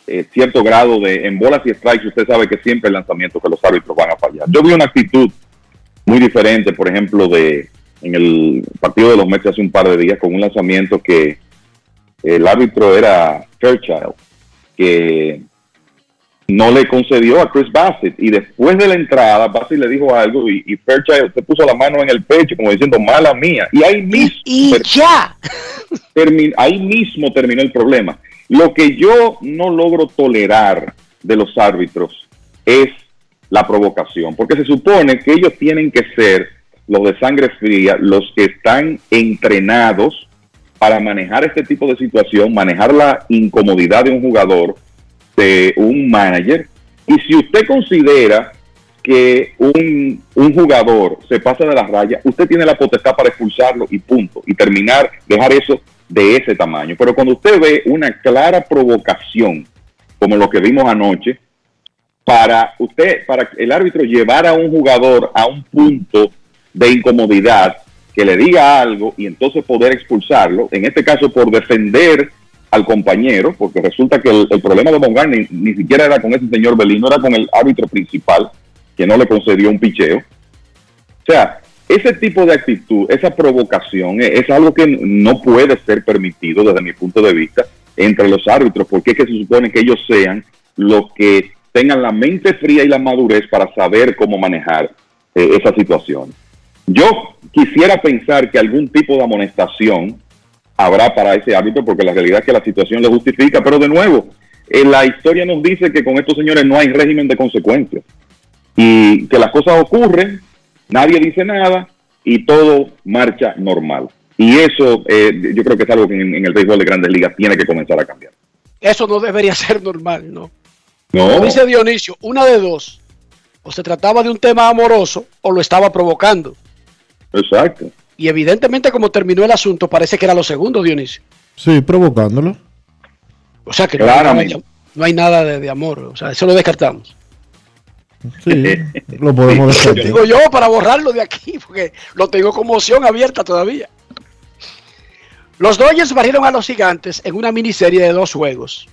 Speaker 23: eh, cierto grado de en bolas y strikes. Usted sabe que siempre el lanzamiento que los árbitros van a fallar. Yo vi una actitud muy diferente, por ejemplo, de en el partido de los Mets hace un par de días con un lanzamiento que el árbitro era Fairchild, que no le concedió a Chris Bassett. Y después de la entrada Bassett le dijo algo y, y Fairchild se puso la mano en el pecho como diciendo mala mía y ahí mismo
Speaker 2: y ya.
Speaker 23: ahí mismo terminó el problema. Lo que yo no logro tolerar de los árbitros es la provocación porque se supone que ellos tienen que ser los de sangre fría los que están entrenados para manejar este tipo de situación manejar la incomodidad de un jugador de un manager. Y si usted considera que un, un jugador se pasa de las rayas, usted tiene la potestad para expulsarlo y punto. Y terminar, dejar eso de ese tamaño. Pero cuando usted ve una clara provocación, como lo que vimos anoche, para usted, para el árbitro llevar a un jugador a un punto de incomodidad, que le diga algo y entonces poder expulsarlo, en este caso por defender al compañero, porque resulta que el, problema de Von Garner ni, ni siquiera era con ese señor Belino, era con el árbitro principal, que no le concedió un picheo. O sea, ese tipo de actitud, esa provocación, eh, es algo que no puede ser permitido desde mi punto de vista entre los árbitros, porque es que se supone que ellos sean los que tengan la mente fría y la madurez para saber cómo manejar eh, esa situación. Yo quisiera pensar que algún tipo de amonestación habrá para ese árbitro, porque la realidad es que la situación le justifica, pero de nuevo, eh, la historia nos dice que con estos señores no hay régimen de consecuencias y que las cosas ocurren, nadie dice nada y todo marcha normal. Y eso eh, yo creo que es algo que en, en el béisbol de grandes ligas tiene que comenzar a cambiar.
Speaker 2: Eso no debería ser normal, ¿no?
Speaker 23: No.
Speaker 2: Como dice Dionisio, una de dos. O se trataba de un tema amoroso o lo estaba provocando.
Speaker 23: Exacto.
Speaker 2: Y evidentemente como terminó el asunto, parece que era lo segundo, Dionisio.
Speaker 1: Sí, provocándolo.
Speaker 2: O sea que no hay, nada, de- no hay nada de, de amor. O sea, eso lo descartamos.
Speaker 1: Sí, lo podemos
Speaker 2: Yo
Speaker 1: descartar.
Speaker 2: digo yo para borrarlo de aquí, porque lo tengo como opción abierta todavía. Los Dodgers barrieron a los gigantes en una miniserie de dos juegos.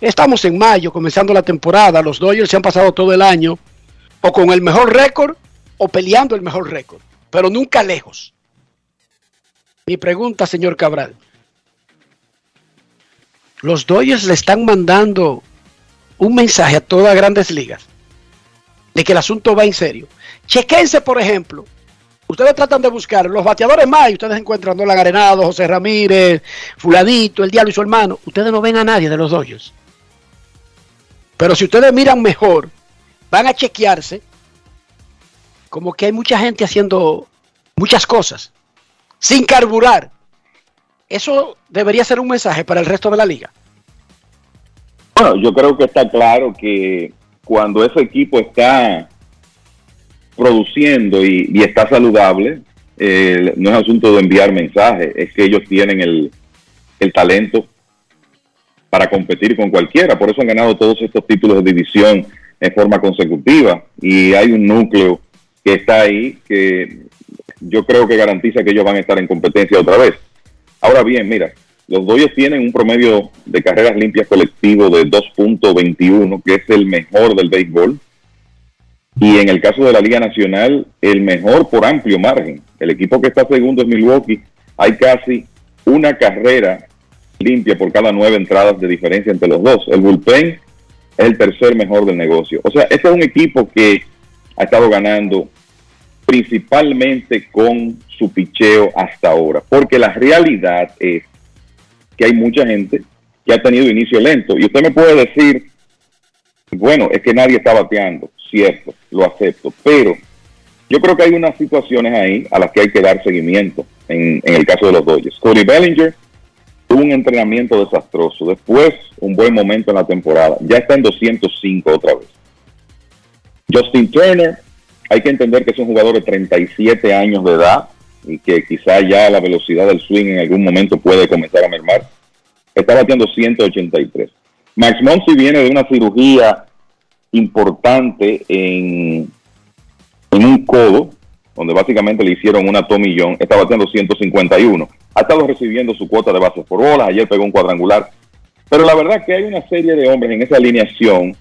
Speaker 2: Estamos en mayo, comenzando la temporada. Los Dodgers se han pasado todo el año o con el mejor récord o peleando el mejor récord, pero nunca lejos. Mi pregunta, señor Cabral. Los Dodgers le están mandando un mensaje a todas grandes ligas de que el asunto va en serio. Chequense, por ejemplo, ustedes tratan de buscar los bateadores más y ustedes encuentran Nolan Arenado, José Ramírez, Fuladito, el Diablo y su hermano. Ustedes no ven a nadie de los Dodgers. Pero si ustedes miran mejor, van a chequearse como que hay mucha gente haciendo muchas cosas sin carburar. Eso debería ser un mensaje para el resto de la liga.
Speaker 23: Bueno, yo creo que está claro que cuando ese equipo está produciendo y, está saludable, eh, no es asunto de enviar mensajes, es que ellos tienen el, el talento para competir con cualquiera. Por eso han ganado todos estos títulos de división en forma consecutiva. Y hay un núcleo que está ahí que yo creo que garantiza que ellos van a estar en competencia otra vez. Ahora bien, mira, los Dodgers tienen un promedio de carreras limpias colectivo de 2.21, que es el mejor del béisbol. Y en el caso de la Liga Nacional, el mejor por amplio margen. El equipo que está segundo es Milwaukee. Hay casi una carrera limpia por cada nueve entradas de diferencia entre los dos. El bullpen es el tercer mejor del negocio. O sea, este es un equipo que ha estado ganando principalmente con su picheo hasta ahora. Porque la realidad es que hay mucha gente que ha tenido inicio lento. Y usted me puede decir, bueno, es que nadie está bateando. Cierto, lo acepto. Pero yo creo que hay unas situaciones ahí a las que hay que dar seguimiento en, el caso de los Dodgers. Cody Bellinger tuvo un entrenamiento desastroso. Después, un buen momento en la temporada. Ya está en 205 otra vez. Justin Turner, hay que entender que es un jugador de 37 años de edad y que quizá ya la velocidad del swing en algún momento puede comenzar a mermar. Está bateando 183. Max Monsi viene de una cirugía importante en, en un codo, donde básicamente le hicieron una tomillón. Está bateando 151. Ha estado recibiendo su cuota de bases por bolas. Ayer pegó un cuadrangular. Pero la verdad que hay una serie de hombres en esa alineación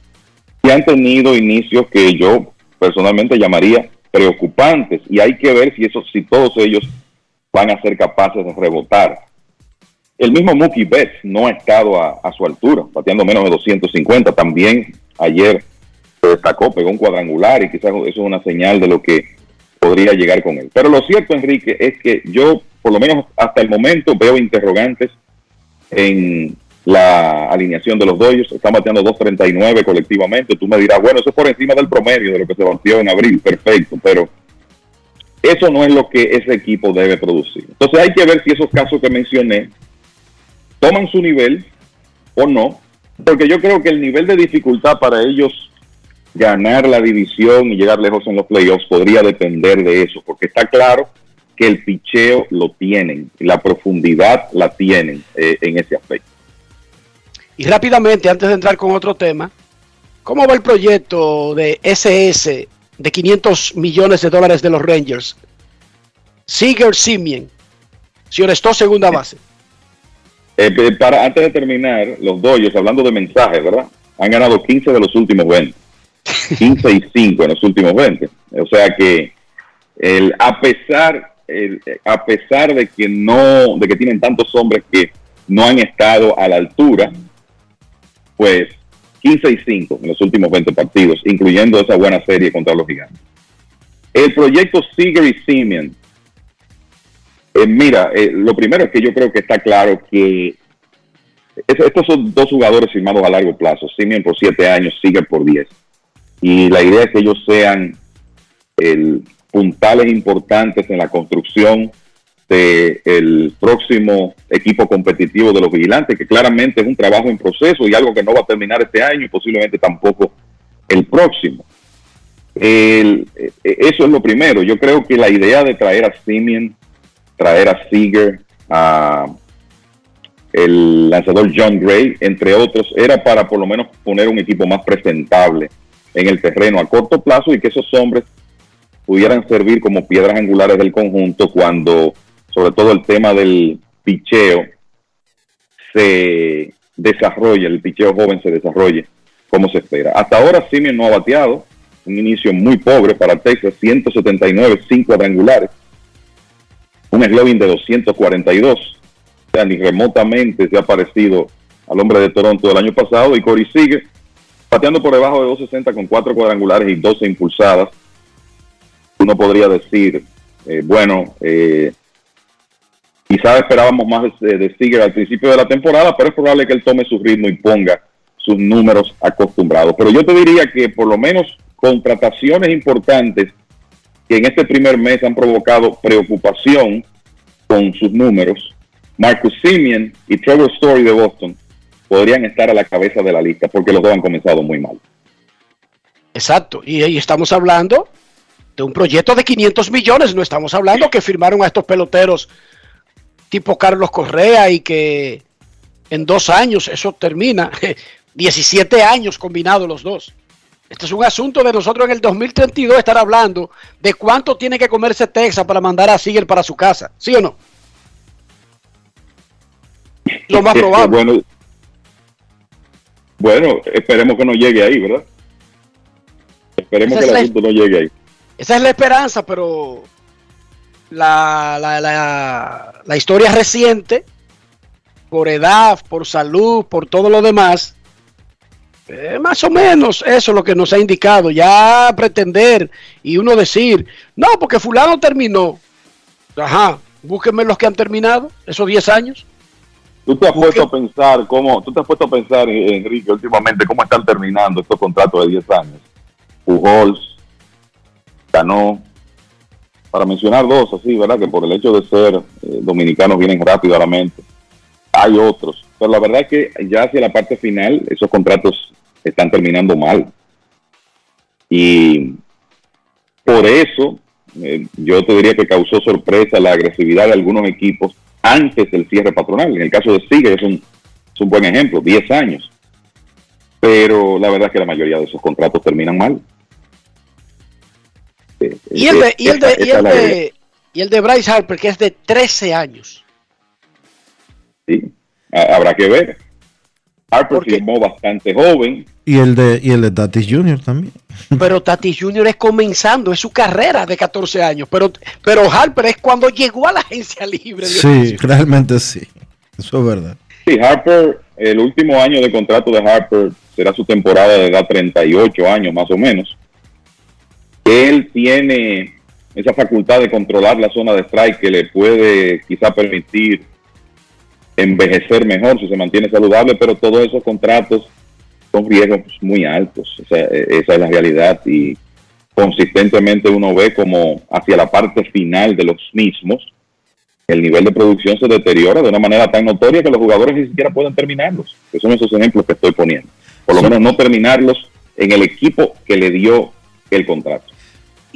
Speaker 23: que han tenido inicios que yo personalmente llamaría preocupantes y hay que ver si eso, si todos ellos van a ser capaces de rebotar. El mismo Mookie Betts no ha estado a, su altura, bateando menos de 250. También ayer se destacó, pegó un cuadrangular y quizás eso es una señal de lo que podría llegar con él. Pero lo cierto, Enrique, es que yo, por lo menos hasta el momento, veo interrogantes en la alineación de los Dodgers. Están bateando 2.39 colectivamente. Tú me dirás, bueno, eso es por encima del promedio de lo que se batió en abril. Perfecto, pero eso no es lo que ese equipo debe producir. Entonces hay que ver si esos casos que mencioné toman su nivel o no, porque yo creo que el nivel de dificultad para ellos ganar la división y llegar lejos en los playoffs podría depender de eso, porque está claro que el picheo lo tienen, la profundidad la tienen eh, en ese aspecto.
Speaker 2: Y rápidamente, antes de entrar con otro tema, ¿cómo va el proyecto de SS de 500 millones de dólares de los Rangers? Seager Simien, si honestó segunda base.
Speaker 23: Eh, eh, para, antes de terminar, los Dodgers, hablando de mensajes, ¿verdad? Han ganado 15 de los últimos 20. 15 y 5 en los últimos 20. O sea que el, a pesar el, a pesar de que no de que tienen tantos hombres que no han estado a la altura, pues 15 y 5 en los últimos 20 partidos, incluyendo esa buena serie contra los gigantes. El proyecto Seager y Simeon, eh, mira, eh, lo primero es que yo creo que está claro que es- estos son dos jugadores firmados a largo plazo, Simeon por 7 años, Seager por 10. Y la idea es que ellos sean el, puntales importantes en la construcción del próximo equipo competitivo de los vigilantes, que claramente es un trabajo en proceso y algo que no va a terminar este año y posiblemente tampoco el próximo. El- eh, eso es lo primero. Yo creo que la idea de traer a Simeon, traer a Seager, a el lanzador John Gray, entre otros, era para por lo menos poner un equipo más presentable en el terreno a corto plazo y que esos hombres pudieran servir como piedras angulares del conjunto cuando, sobre todo el tema del picheo, se desarrolle, el picheo joven se desarrolle como se espera. Hasta ahora Simeon no ha bateado, un inicio muy pobre para Texas, 179, 5 cuadrangulares, un eslogan de 242, o sea, ni remotamente se ha parecido al hombre de Toronto del año pasado, y Corey sigue bateando por debajo de 260 con 4 cuadrangulares y 12 impulsadas. Uno podría decir, eh, bueno, eh, quizás esperábamos más de, de Seager al principio de la temporada, pero es probable que él tome su ritmo y ponga sus números acostumbrados. Pero yo te diría que por lo menos contrataciones importantes que en este primer mes han provocado preocupación con sus números, Marcus Simeon y Trevor Story de Boston podrían estar a la cabeza de la lista porque los dos han comenzado muy mal.
Speaker 2: Exacto. Y ahí estamos hablando de un proyecto de 500 millones. No estamos hablando que firmaron a estos peloteros tipo Carlos Correa y que en dos años eso termina. 17 años combinados los dos. Este es un asunto de nosotros en el 2032 estar hablando de cuánto tiene que comerse Texas para mandar a Sigel para su casa. ¿Sí o no? Lo más probable.
Speaker 23: Bueno, bueno, esperemos que no llegue ahí, ¿verdad? Esperemos
Speaker 2: Esa
Speaker 23: que el
Speaker 2: la-
Speaker 23: asunto no llegue ahí.
Speaker 2: Esa es la esperanza, pero la, la, la, la historia reciente, por edad, por salud, por todo lo demás, eh, más o menos eso es lo que nos ha indicado. Ya pretender y uno decir, no, porque fulano terminó. Ajá, búsquenme los que han terminado esos 10 años.
Speaker 23: Tú te has puesto a pensar cómo, tú te has puesto a pensar, Enrique, últimamente cómo están terminando estos contratos de 10 años. Pujols, Cano, para mencionar dos así, ¿verdad? Que por el hecho de ser eh, dominicanos vienen rápido a la mente. Hay otros, pero la verdad es que ya hacia la parte final esos contratos están terminando mal. Y por eso eh, yo te diría que causó sorpresa la agresividad de algunos equipos antes del cierre patronal. En el caso de Sigue es un, es un buen ejemplo, 10 años. Pero la verdad es que la mayoría de esos contratos terminan mal. Eh,
Speaker 2: Y el de,
Speaker 23: eh,
Speaker 2: y el de, y el de, y el de Bryce Harper, que es de 13 años.
Speaker 23: Sí, ha- habrá que ver. Harper firmó bastante joven.
Speaker 1: Y el de, y el de Tatis Jr. también.
Speaker 2: Pero Tati Jr. es comenzando, es su carrera de 14 años. Pero, pero Harper es cuando llegó a la agencia libre. Dios
Speaker 1: Sí, realmente sí. Eso es verdad.
Speaker 23: Sí, Harper, el último año de contrato de Harper será su temporada de edad 38 años más o menos. Él tiene esa facultad de controlar la zona de strike que le puede quizá permitir envejecer mejor si se mantiene saludable, pero todos esos contratos son riesgos muy altos. O sea, e- esa es la realidad y consistentemente uno ve como hacia la parte final de los mismos el nivel de producción se deteriora de una manera tan notoria que los jugadores ni siquiera pueden terminarlos. Que son esos ejemplos que estoy poniendo. Por lo menos no terminarlos en el equipo que le dio el contrato.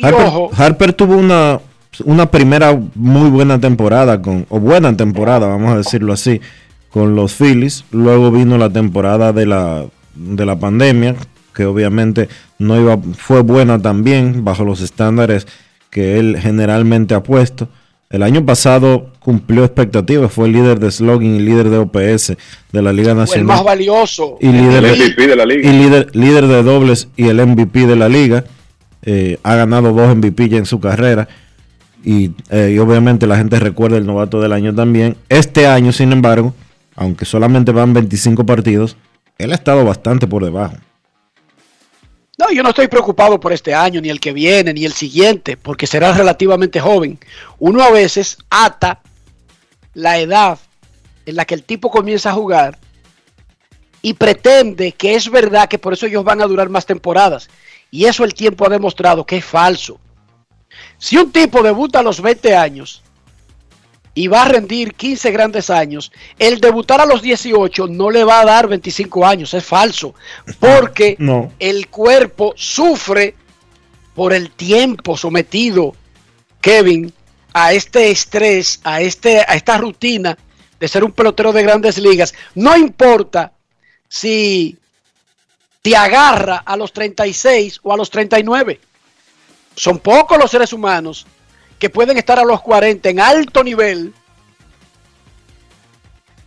Speaker 1: Harper, Harper tuvo una, una primera muy buena temporada, con, o buena temporada, vamos a decirlo así, con los Phillies. Luego vino la temporada de la, de la pandemia, que obviamente no iba, fue buena también bajo los estándares que él generalmente ha puesto. El año pasado cumplió expectativas, fue el líder de slogan y líder de OPS de la Liga
Speaker 2: Fue el
Speaker 1: Nacional.
Speaker 2: más valioso.
Speaker 1: y líder,
Speaker 23: El MVP de la liga.
Speaker 1: y líder, líder de dobles y el MVP de la liga. Eh, ha ganado dos MVP ya en su carrera. Y, eh, y obviamente la gente recuerda el novato del año también. Este año, sin embargo, aunque solamente van 25 partidos, él ha estado bastante por debajo.
Speaker 2: No, yo no estoy preocupado por este año, ni el que viene, ni el siguiente, porque será relativamente joven. Uno a veces ata la edad en la que el tipo comienza a jugar y pretende que es verdad que por eso ellos van a durar más temporadas. Y eso el tiempo ha demostrado que es falso. Si un tipo debuta a los 20 años y va a rendir 15 grandes años, el debutar a los 18 no le va a dar 25 años, es falso, porque
Speaker 1: No.
Speaker 2: el cuerpo sufre por el tiempo sometido, Kevin, a este estrés, a, este, a esta rutina de ser un pelotero de grandes ligas. No importa si te agarra a los 36 o a los 39. Son pocos los seres humanos que pueden estar a los 40 en alto nivel,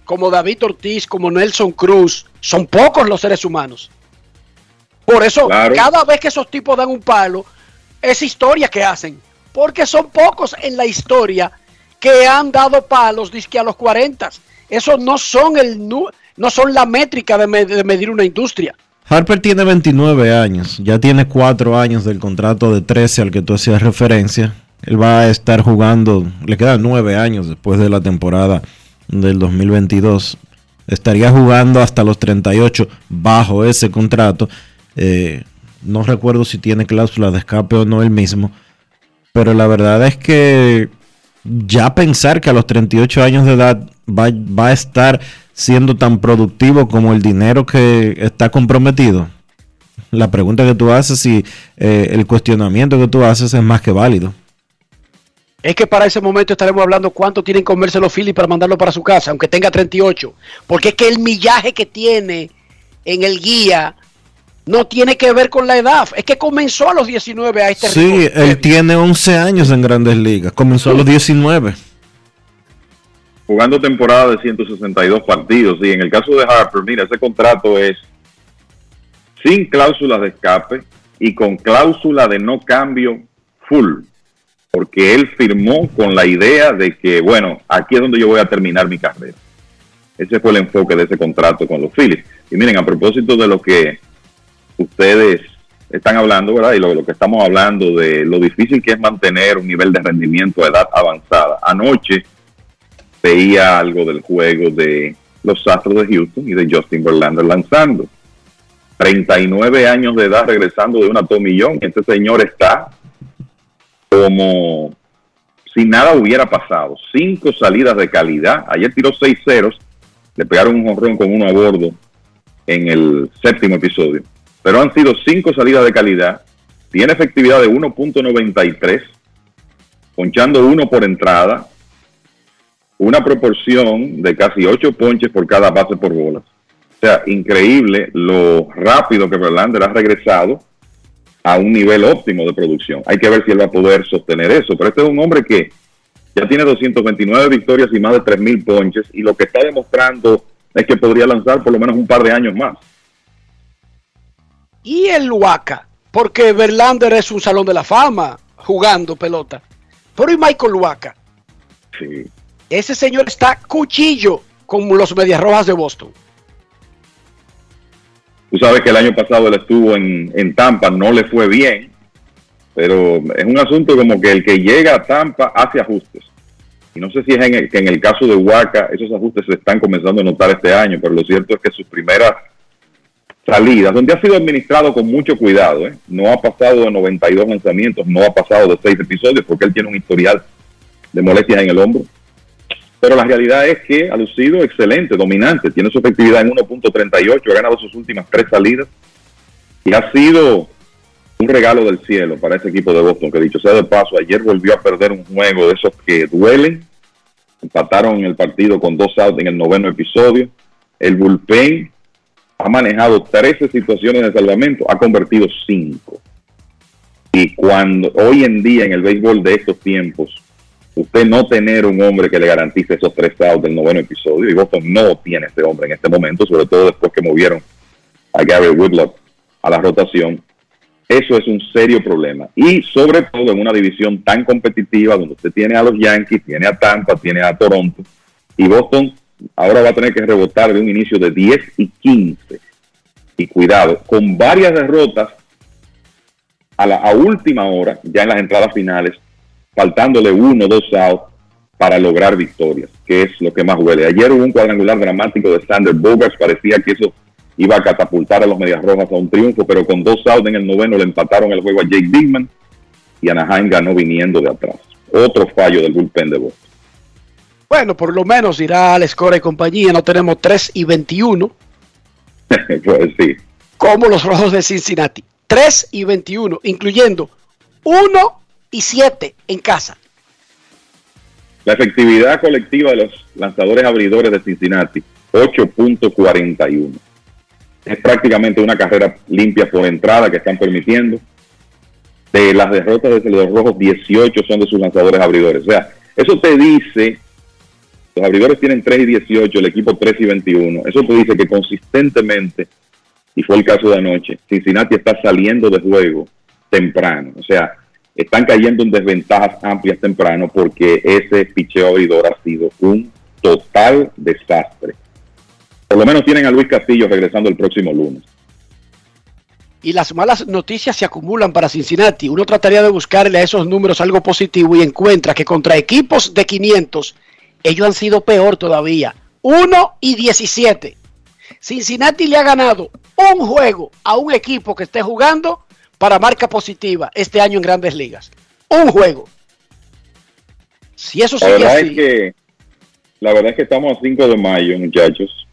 Speaker 2: como David Ortiz, como Nelson Cruz. Son pocos los seres humanos. Por eso,
Speaker 23: Claro.
Speaker 2: cada vez que esos tipos dan un palo, es historia que hacen. Porque son pocos en la historia que han dado palos disque a los 40. Esos no son el no son la métrica de medir una industria.
Speaker 1: Harper tiene 29 años, ya tiene 4 años del contrato de 13 al que tú hacías referencia. Él va a estar jugando, le quedan 9 años después de la temporada del 2022. Estaría jugando hasta los 38 bajo ese contrato. Eh, no recuerdo si tiene cláusula de escape o no él mismo. Pero la verdad es que ya pensar que a los 38 años de edad va, va a estar siendo tan productivo como el dinero que está comprometido, la pregunta que tú haces y eh, el cuestionamiento que tú haces es más que válido.
Speaker 2: Es que para ese momento estaremos hablando cuánto tienen que comerse los Phillies para mandarlo para su casa, aunque tenga 38. Porque es que el millaje que tiene en el guía no tiene que ver con la edad. Es que comenzó a los 19 a este
Speaker 1: Sí, él tiene 11 años en grandes ligas, comenzó a los 19.
Speaker 23: Jugando temporada de 162 partidos. Y en el caso de Harper, mira, ese contrato es sin cláusulas de escape y con cláusula de no cambio full. Porque él firmó con la idea de que, bueno, aquí es donde yo voy a terminar mi carrera. Ese fue el enfoque de ese contrato con los Phillies. Y miren, a propósito de lo que ustedes están hablando, ¿verdad? Y lo, lo que estamos hablando de lo difícil que es mantener un nivel de rendimiento a edad avanzada. Anoche veía algo del juego de los Astros de Houston y de Justin Verlander lanzando. 39 años de edad regresando de una tomillón. Este señor está como si nada hubiera pasado. Cinco salidas de calidad. Ayer tiró seis ceros. Le pegaron un jonrón con uno a bordo en el séptimo episodio. Pero han sido cinco salidas de calidad. Tiene efectividad de 1.93. Ponchando uno por entrada. Una proporción de casi ocho ponches por cada base por bolas. O sea, increíble lo rápido que Verlander ha regresado a un nivel óptimo de producción. Hay que ver si él va a poder sostener eso. Pero este es un hombre que ya tiene 229 victorias y más de 3.000 ponches y lo que está demostrando es que podría lanzar por lo menos un par de años más.
Speaker 2: Y el Huaca, porque Verlander es un salón de la fama jugando pelota. Pero y Michael Huaca,
Speaker 23: Sí.
Speaker 2: Ese señor está cuchillo con los Medias Rojas de Boston.
Speaker 23: Tú sabes que el año pasado él estuvo en, en Tampa, no le fue bien, pero es un asunto como que el que llega a Tampa hace ajustes. Y no sé si es en que en el caso de Huaca esos ajustes se están comenzando a notar este año, pero lo cierto es que sus primeras salidas, donde ha sido administrado con mucho cuidado, ¿eh? no ha pasado de 92 lanzamientos, no ha pasado de 6 episodios, porque él tiene un historial de molestias en el hombro. Pero la realidad es que ha lucido excelente, dominante, tiene su efectividad en 1.38, ha ganado sus últimas tres salidas y ha sido un regalo del cielo para ese equipo de Boston, que dicho sea de paso, ayer volvió a perder un juego de esos que duelen, empataron el partido con dos outs en el noveno episodio, el bullpen ha manejado 13 situaciones de salvamento, ha convertido 5. Y cuando hoy en día en el béisbol de estos tiempos, usted no tener un hombre que le garantice esos tres outs del noveno episodio, y Boston no tiene ese hombre en este momento, sobre todo después que movieron a Gary Woodlock a la rotación, eso es un serio problema. Y sobre todo en una división tan competitiva donde usted tiene a los Yankees, tiene a Tampa, tiene a Toronto, y Boston ahora va a tener que rebotar de un inicio de 10 y 15. Y cuidado, con varias derrotas a la a última hora, ya en las entradas finales, faltándole uno o dos outs para lograr victorias, que es lo que más huele. Ayer hubo un cuadrangular dramático de Sander Bogarts, parecía que eso iba a catapultar a los Medias Rojas a un triunfo, pero con dos outs en el noveno le empataron el juego a Jake Digman y Anaheim ganó viniendo de atrás. Otro fallo del bullpen de Boston.
Speaker 2: Bueno, por lo menos irá al score y compañía, no tenemos 3 y 21
Speaker 23: pues sí.
Speaker 2: como los rojos de Cincinnati. 3 y 21, incluyendo 1 y 7 en casa.
Speaker 23: La efectividad colectiva de los lanzadores abridores de Cincinnati, 8.41. Es prácticamente una carrera limpia por entrada que están permitiendo. De las derrotas de los rojos, 18 son de sus lanzadores abridores. O sea, eso te dice, los abridores tienen 3 y 18, el equipo 3 y 21. Eso te dice que consistentemente, y fue el caso de anoche, Cincinnati está saliendo de juego temprano. O sea, están cayendo en desventajas amplias temprano porque ese picheo abridor ha sido un total desastre. Por lo menos tienen a Luis Castillo regresando el próximo lunes.
Speaker 2: Y las malas noticias se acumulan para Cincinnati. Uno trataría de buscarle a esos números algo positivo y encuentra que contra equipos de 500, ellos han sido peor todavía. 1 y 17. Cincinnati le ha ganado un juego a un equipo que esté jugando para marca positiva este año en grandes ligas. Un juego. Si eso
Speaker 23: La
Speaker 2: sigue
Speaker 23: verdad,
Speaker 2: así,
Speaker 23: es que, la verdad es que estamos a 5 de mayo, muchachos.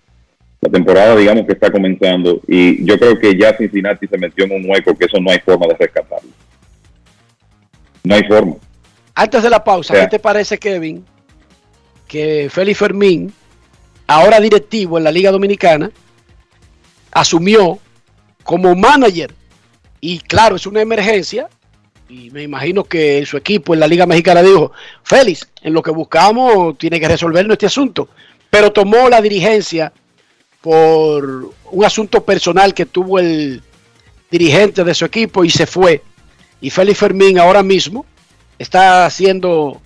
Speaker 23: La temporada, digamos que está comenzando y yo creo que ya Cincinnati se metió en un hueco que eso no hay forma de rescatarlo. No hay forma.
Speaker 2: Antes de la pausa,
Speaker 23: O sea-
Speaker 2: ¿qué te parece, Kevin, que Félix Fermín, ahora directivo en la Liga Dominicana, asumió como manager? Y claro, es una emergencia. Y me imagino que su equipo en la Liga Mexicana dijo, Félix, en lo que buscamos tiene que resolvernos este asunto. Pero tomó la dirigencia por un asunto personal que tuvo el dirigente de su equipo y se fue. Y Félix Fermín ahora mismo está siendo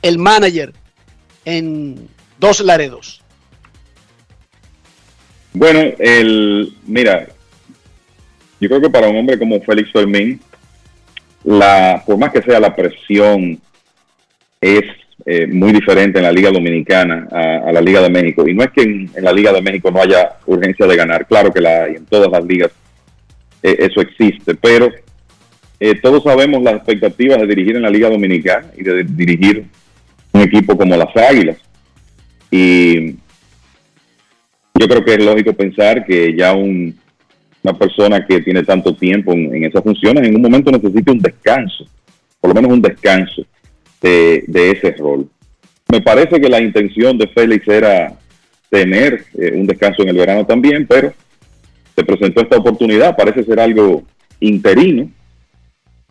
Speaker 2: el manager en dos Laredos.
Speaker 23: Bueno, el, mira, yo creo que para un hombre como Félix Fermín, la, por más que sea la presión, es eh, muy diferente en la Liga Dominicana a, la Liga de México. Y no es que en, en la Liga de México no haya urgencia de ganar, claro que la hay, en todas las ligas eh, eso existe, pero eh, todos sabemos las expectativas de dirigir en la Liga Dominicana y de dirigir un equipo como las Águilas. Y yo creo que es lógico pensar que ya un- una persona que tiene tanto tiempo en, esas funciones en un momento necesita un descanso, por lo menos un descanso de, de ese rol. Me parece que la intención de Félix era tener eh, un descanso en el verano también, pero se presentó esta oportunidad, parece ser algo interino,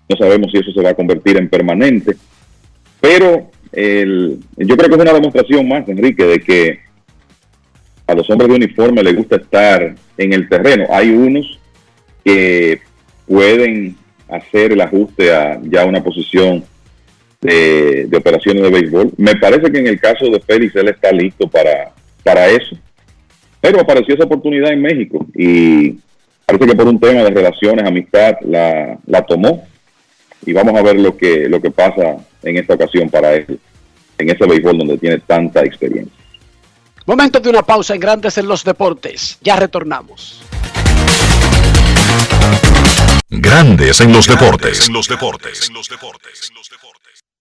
Speaker 23: no sabemos si eso se va a convertir en permanente, pero el- yo creo que es una demostración más, Enrique, de que a los hombres de uniforme les gusta estar en el terreno. Hay unos que pueden hacer el ajuste a ya una posición de, operaciones de béisbol. Me parece que en el caso de Félix él está listo para, para eso. Pero apareció esa oportunidad en México y parece que por un tema de relaciones, amistad, la, la tomó. Y vamos a ver lo que, lo que pasa en esta ocasión para él, en ese béisbol donde tiene tanta experiencia.
Speaker 2: Momento de una pausa en Grandes en los Deportes. Ya retornamos.
Speaker 3: Grandes en los deportes.
Speaker 7: En los deportes.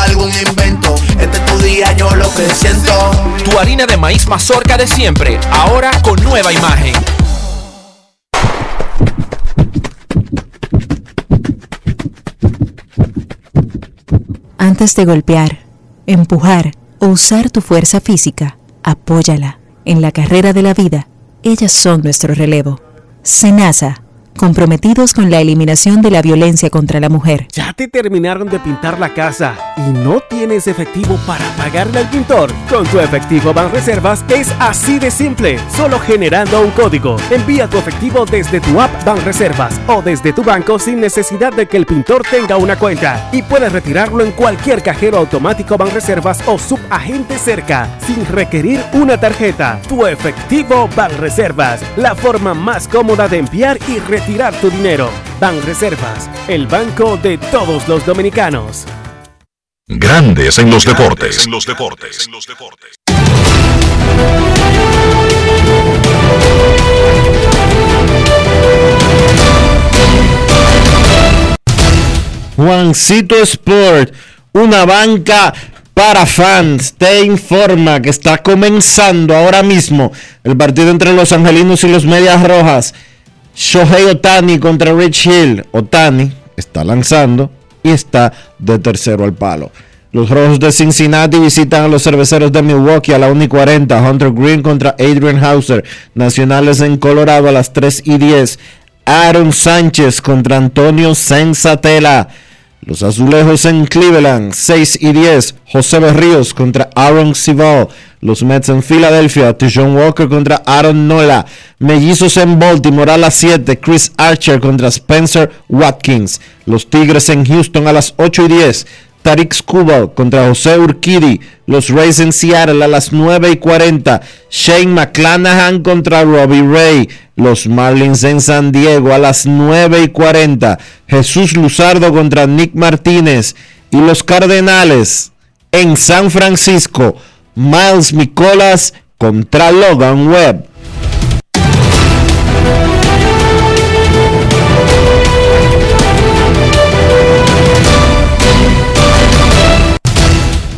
Speaker 18: algún invento. Este es tu día, yo lo que siento.
Speaker 24: Tu harina de maíz mazorca de siempre, ahora con nueva imagen.
Speaker 21: Antes de golpear, empujar o usar tu fuerza física, apóyala. En la carrera de la vida, ellas son nuestro relevo. Senasa, comprometidos con la eliminación de la violencia contra la mujer.
Speaker 11: ¿Ya te terminaron de pintar la casa y no tienes efectivo para pagarle al pintor? Con tu efectivo Banreservas es así de simple, solo generando un código. Envía tu efectivo desde tu app Banreservas o desde tu banco sin necesidad de que el pintor tenga una cuenta y puedes retirarlo en cualquier cajero automático Banreservas o subagente cerca sin requerir una tarjeta. Tu efectivo Banreservas, la forma más cómoda de enviar y retirar tu dinero. Banreservas, el banco de todos los dominicanos.
Speaker 3: Grandes en los deportes.
Speaker 7: En los deportes. En los deportes.
Speaker 1: Juancito Sport, una banca para fans, te informa que está comenzando ahora mismo el partido entre los angelinos y los medias rojas. Shohei Otani contra Rich Hill. Otani está lanzando y está de tercero al palo. Los rojos de Cincinnati visitan a los cerveceros de Milwaukee a la 1 y 40. Hunter Green contra Adrian Hauser. Nacionales en Colorado a las 3 y 10. Aaron Sánchez contra Antonio Sensatela. Los azulejos en Cleveland, 6 y 10. José Berríos contra Aaron Sival. Los Mets en Filadelfia, John Walker contra Aaron Nola. Mellizos en Baltimore a las 7. Chris Archer contra Spencer Watkins. Los Tigres en Houston a las 8 y 10. Tarik Skubal contra José Urquidi. Los Rays en Seattle a las 9 y 40. Shane McClanahan contra Robbie Ray. Los Marlins en San Diego a las 9 y 40. Jesús Luzardo contra Nick Martínez. Y los Cardenales en San Francisco. Miles Nicolas contra Logan Webb.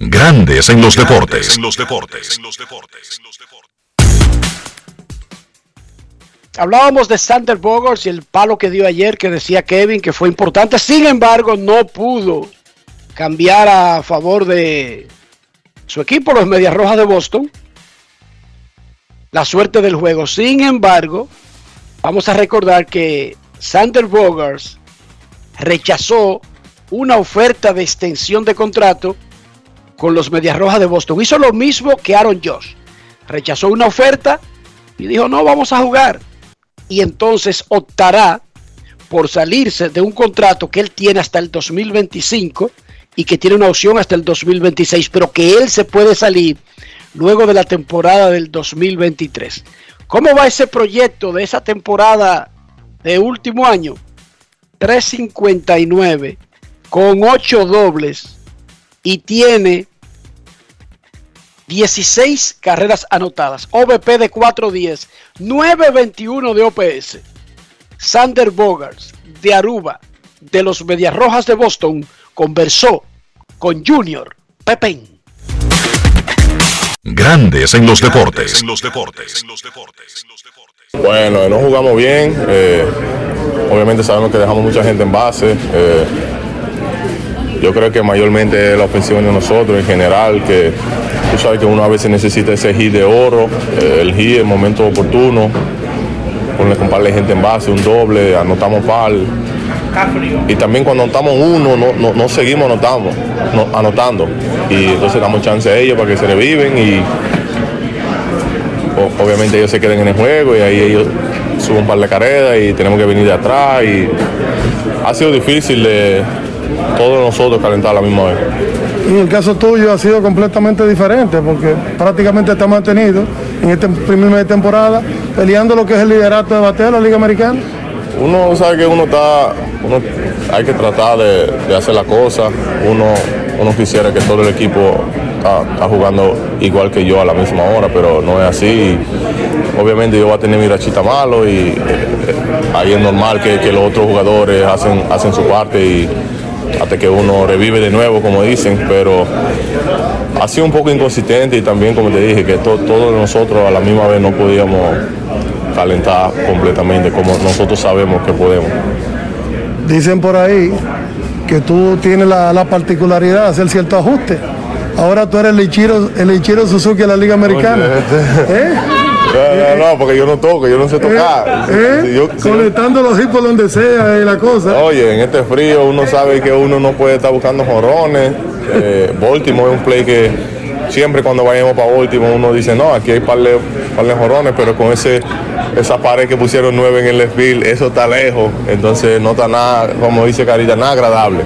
Speaker 3: Grandes en los deportes. En los deportes.
Speaker 2: Hablábamos de Sander Bogers y el palo que dio ayer que decía Kevin que fue importante. Sin embargo, no pudo cambiar a favor de su equipo, los Medias Rojas de Boston, la suerte del juego. Sin embargo, vamos a recordar que Sander Bogers rechazó una oferta de extensión de contrato con los Medias Rojas de Boston. Hizo lo mismo que Aaron Josh. Rechazó una oferta y dijo, no, vamos a jugar. Y entonces optará por salirse de un contrato que él tiene hasta el 2025 y que tiene una opción hasta el 2026, pero que él se puede salir luego de la temporada del 2023. ¿Cómo va ese proyecto de esa temporada de último año? 359 con 8 dobles y tiene 16 carreras anotadas, OVP de 410, 921 de OPS. Sander Bogars de Aruba, de los Medias Rojas de Boston, conversó con Junior Pepén.
Speaker 3: Grandes en los deportes.
Speaker 7: En los deportes.
Speaker 25: Bueno, no jugamos bien. eh, obviamente sabemos que dejamos mucha gente en base. eh, yo creo que mayormente la ofensiva de nosotros en general, que tú sabes que uno a veces necesita ese hit de oro, eh, el hit en momento oportuno, con par de gente en base, un doble, anotamos par. Y también cuando anotamos uno, no, no, no seguimos anotando, no- anotando. Y entonces damos chance a ellos para que se reviven y obviamente ellos se queden en el juego y ahí ellos suben un par de carreras y tenemos que venir de atrás y ha sido difícil de todos nosotros calentar a la misma vez.
Speaker 26: En el caso tuyo ha sido completamente diferente porque prácticamente está mantenido en este primer mes de temporada peleando lo que es el liderato de bateo de la Liga Americana.
Speaker 25: Uno sabe que uno está, uno hay que tratar de, de hacer la cosa, uno, uno quisiera que todo el equipo está, está jugando igual que yo a la misma hora, pero no es así. Obviamente yo voy a tener mi rachita malo y eh, eh, ahí es normal que, que los otros jugadores hacen, hacen su parte y hasta que uno revive de nuevo, como dicen, pero ha sido un poco inconsistente y también, como te dije, que to- todos nosotros a la misma vez no podíamos calentar completamente como nosotros sabemos que podemos.
Speaker 26: Dicen por ahí que tú tienes la, la particularidad de hacer cierto ajuste. Ahora tú eres el Ichiro, el Ichiro Suzuki de la Liga Americana. ¿Eh?
Speaker 25: No, no, no, porque yo no toco, yo no sé tocar.
Speaker 26: ¿Eh?
Speaker 25: Si yo- si yo-
Speaker 26: Conectando los hits por donde sea y la cosa.
Speaker 25: Oye, en este frío uno sabe que uno no puede estar buscando jorrones. Eh, Baltimore es un play que siempre cuando vayamos para Baltimore uno dice, no, aquí hay par de, par de jorrones, pero con ese esa pared que pusieron nueve en el left field, eso está lejos. Entonces no está nada, como dice Carita, nada agradable.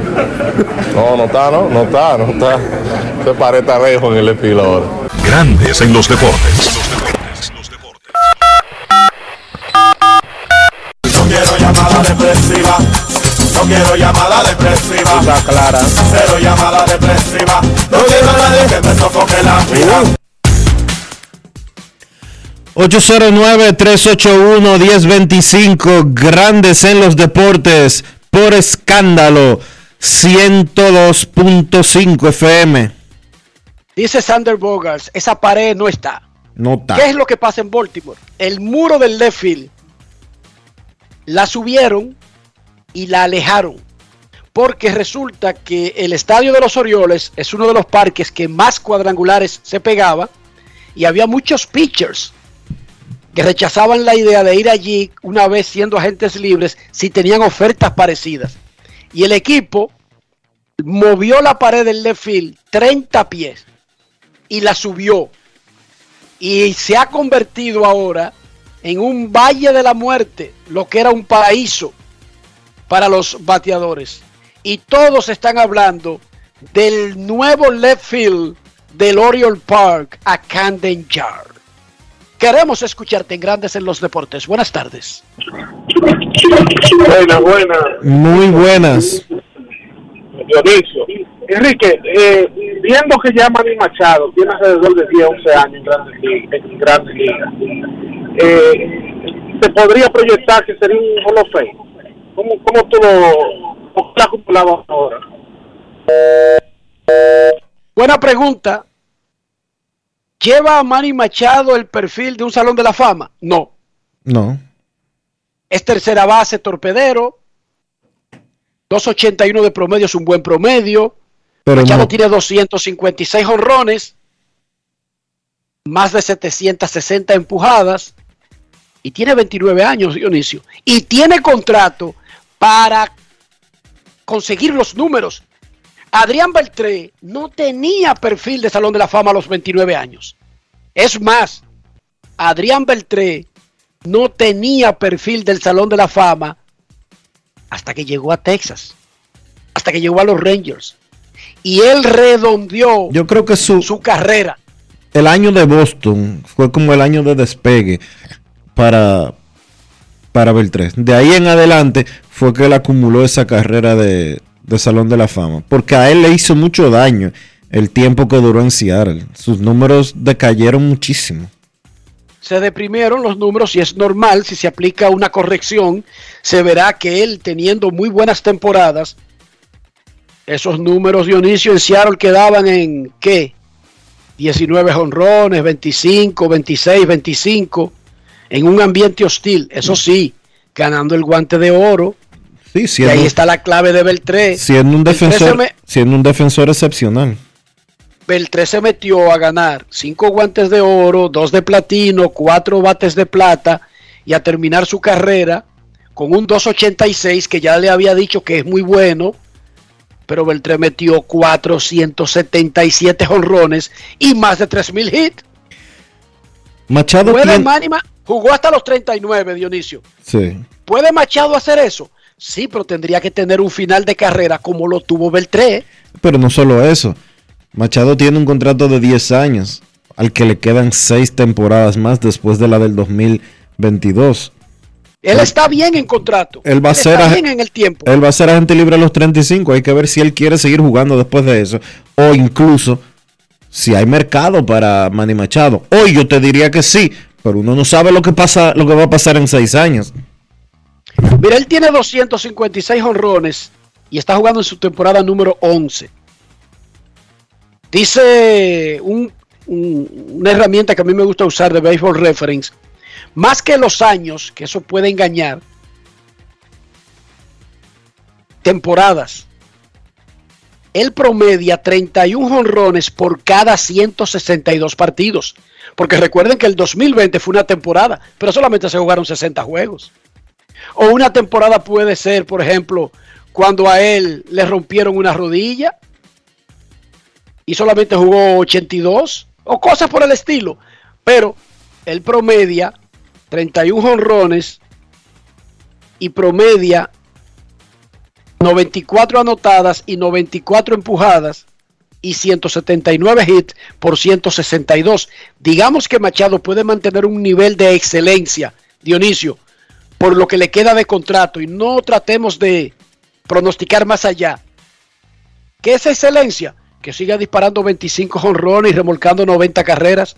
Speaker 25: No, no está, no, no está, no está. Esa pared está lejos en el left field ahora.
Speaker 3: Grandes en los deportes.
Speaker 14: Depresiva.
Speaker 25: Está clara.
Speaker 14: Cero llamada depresiva. No quiero a nadie que me sofoque la vida.
Speaker 1: 809-381-1025, grandes en los deportes, por escándalo, 102.5 FM.
Speaker 2: Dice Sander Bogars, esa pared no está.
Speaker 1: No está.
Speaker 2: ¿Qué es lo que pasa en Baltimore? El muro del left field la subieron y la alejaron. Porque resulta que el estadio de los Orioles es uno de los parques que más cuadrangulares se pegaba y había muchos pitchers que rechazaban la idea de ir allí una vez siendo agentes libres si tenían ofertas parecidas. Y el equipo movió la pared del left field 30 pies y la subió. Y se ha convertido ahora en un valle de la muerte, lo que era un paraíso para los bateadores. Y todos están hablando del nuevo left field del Oriole Park a Camden Yard. Queremos escucharte en Grandes en los Deportes. Buenas tardes.
Speaker 15: Buenas, buenas.
Speaker 1: Muy buenas.
Speaker 15: Dionisio. Enrique, eh, viendo que ya Manny Machado tiene alrededor de 10, 11 años en Grandes Ligas, en Grandes Ligas eh, ¿se podría proyectar que sería un Hall of Fame? ¿Cómo, cómo tú lo, lo has acumulado ahora?
Speaker 2: Buena pregunta. ¿Lleva a Manny Machado el perfil de un Salón de la Fama? No.
Speaker 1: No.
Speaker 2: Es tercera base, torpedero. 2.81 de promedio es un buen promedio.
Speaker 1: Pero
Speaker 2: Machado
Speaker 1: no.
Speaker 2: tiene 256 honrones, más de 760 empujadas y tiene 29 años, Dionisio. Y tiene contrato para conseguir los números. Adrián Beltré no tenía perfil de Salón de la Fama a los 29 años. Es más, Adrián Beltré no tenía perfil del Salón de la Fama hasta que llegó a Texas, hasta que llegó a los Rangers. Y él redondeó
Speaker 1: Yo creo que su,
Speaker 2: su carrera.
Speaker 1: el año de Boston fue como el año de despegue para, para Beltrés. De ahí en adelante fue que él acumuló esa carrera de, de Salón de la Fama. Porque a él le hizo mucho daño el tiempo que duró en Seattle. Sus números decayeron muchísimo.
Speaker 2: Se deprimieron los números y es normal si se aplica una corrección. Se verá que él teniendo muy buenas temporadas, esos números Dionisio en Seattle quedaban en ¿qué? 19 honrones, 25, 26, 25, en un ambiente hostil. Eso sí, ganando el guante de oro.
Speaker 1: Sí,
Speaker 2: Y ahí está la clave de Beltré.
Speaker 1: siendo un defensor,
Speaker 2: me-
Speaker 1: siendo un defensor excepcional.
Speaker 2: Beltré se metió a ganar cinco guantes de oro, dos de platino, cuatro bates de plata y a terminar su carrera con un 286 que ya le había dicho que es muy bueno, pero Beltré metió 477 honrones y más de 3000 hits.
Speaker 1: Machado
Speaker 2: ¿Puede
Speaker 1: tiene-
Speaker 2: jugó hasta los 39, Dionisio.
Speaker 1: Sí.
Speaker 2: ¿Puede Machado hacer eso? Sí, pero tendría que tener un final de carrera como lo tuvo Beltré.
Speaker 1: Pero no solo eso. Machado tiene un contrato de 10 años, al que le quedan 6 temporadas más después de la del 2022.
Speaker 2: Él está bien en contrato.
Speaker 1: Él va a
Speaker 2: Él
Speaker 1: ser
Speaker 2: está bien en el tiempo.
Speaker 1: Él va a ser agente libre a los 35. Hay que ver si él quiere seguir jugando después de eso. O incluso si hay mercado para Manny Machado. Hoy yo te diría que sí, pero uno no sabe lo que pasa, lo que va a pasar en 6 años.
Speaker 2: Mira, él tiene 256 honrones y está jugando en su temporada número 11. Dice un- un- una herramienta que a mí me gusta usar de Baseball Reference, más que los años, que eso puede engañar, temporadas. Él promedia 31 honrones por cada 162 partidos. Porque recuerden que el 2020 fue una temporada, pero solamente se jugaron 60 juegos. O una temporada puede ser, por ejemplo, cuando a él le rompieron una rodilla y solamente jugó 82 o cosas por el estilo. Pero él promedia 31 honrones y promedia 94 anotadas y 94 empujadas y 179 hits por 162. Digamos que Machado puede mantener un nivel de excelencia, Dionisio, por lo que le queda de contrato y no tratemos de pronosticar más allá. ¿Qué es excelencia? Que siga disparando 25 jonrones y remolcando 90 carreras.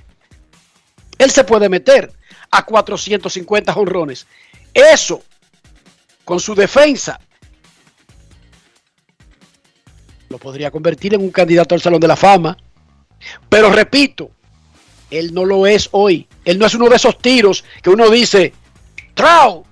Speaker 2: Él se puede meter a 450 jonrones. Eso, con su defensa, lo podría convertir en un candidato al Salón de la Fama. Pero repito, él no lo es hoy. Él no es uno de esos tiros que uno dice, Trout,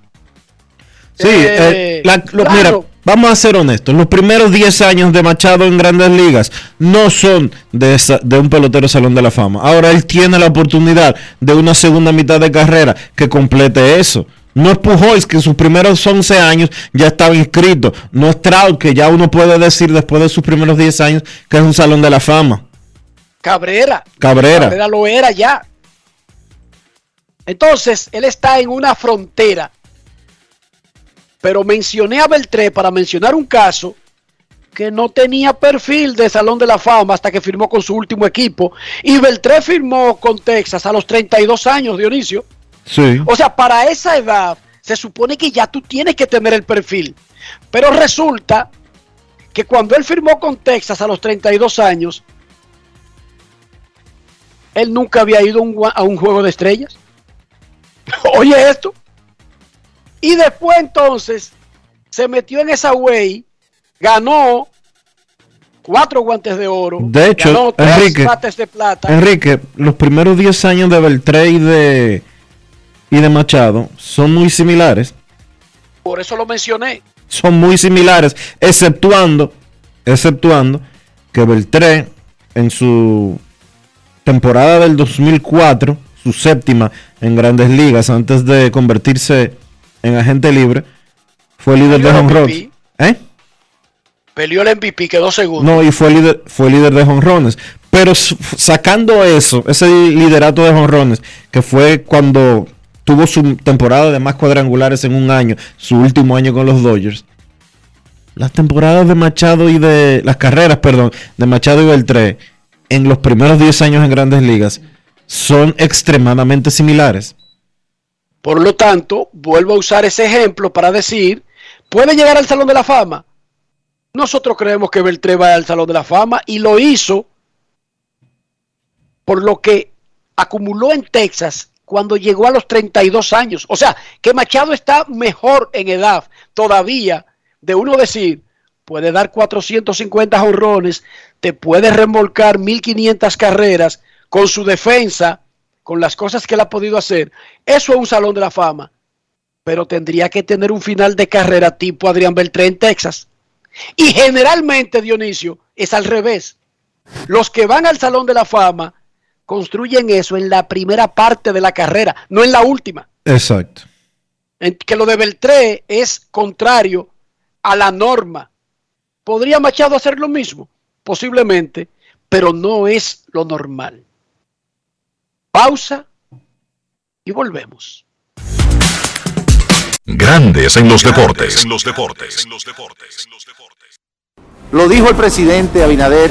Speaker 1: Sí, eh, la- lo- mira, vamos a ser honestos. Los primeros 10 años de Machado en grandes ligas no son de, esa- de un pelotero Salón de la Fama. Ahora él tiene la oportunidad de una segunda mitad de carrera que complete eso. No es Pujols, que en sus primeros 11 años ya estaba inscrito. No es Trout, que ya uno puede decir después de sus primeros 10 años que es un Salón de la Fama.
Speaker 2: Cabrera.
Speaker 1: Cabrera.
Speaker 2: Cabrera lo era ya. Entonces, él está en una frontera. Pero mencioné a Beltré para mencionar un caso que no tenía perfil de Salón de la Fama hasta que firmó con su último equipo. Y Beltré firmó con Texas a los 32 años, Dionisio.
Speaker 1: Sí.
Speaker 2: O sea, para esa edad se supone que ya tú tienes que tener el perfil. Pero resulta que cuando él firmó con Texas a los 32 años, él nunca había ido a un, a un juego de estrellas. Oye esto. Y después entonces se metió en esa way, ganó cuatro guantes de oro,
Speaker 1: De hecho,
Speaker 2: ganó tres
Speaker 1: Enrique,
Speaker 2: de plata.
Speaker 1: Enrique, los primeros 10 años de Beltré y de, y de Machado son muy similares.
Speaker 2: Por eso lo mencioné.
Speaker 1: Son muy similares, exceptuando, exceptuando que Beltré en su temporada del 2004, su séptima en grandes ligas, antes de convertirse en agente libre, fue líder de
Speaker 2: Peleó
Speaker 1: honrones. ¿Eh?
Speaker 2: Peleó el MVP, quedó segundo.
Speaker 1: No, y fue líder, fue líder de jonrones. Pero sacando eso, ese liderato de jonrones, que fue cuando tuvo su temporada de más cuadrangulares en un año, su último año con los Dodgers. Las temporadas de Machado y de. Las carreras, perdón, de Machado y Beltré en los primeros 10 años en grandes ligas son extremadamente similares.
Speaker 2: Por lo tanto, vuelvo a usar ese ejemplo para decir, ¿puede llegar al Salón de la Fama? Nosotros creemos que Beltré va al Salón de la Fama y lo hizo por lo que acumuló en Texas cuando llegó a los 32 años. O sea, que Machado está mejor en edad todavía de uno decir, puede dar 450 honrones, te puede remolcar 1500 carreras con su defensa, con las cosas que él ha podido hacer. Eso es un salón de la fama. Pero tendría que tener un final de carrera tipo Adrián Beltré en Texas. Y generalmente, Dionisio, es al revés. Los que van al Salón de la Fama construyen eso en la primera parte de la carrera, no en la última.
Speaker 1: Exacto.
Speaker 2: En- que lo de Beltré es contrario a la norma. ¿Podría Machado hacer lo mismo? Posiblemente, pero no es lo normal. Pausa y volvemos.
Speaker 3: Grandes en los deportes. En los deportes.
Speaker 6: Lo dijo el presidente Abinader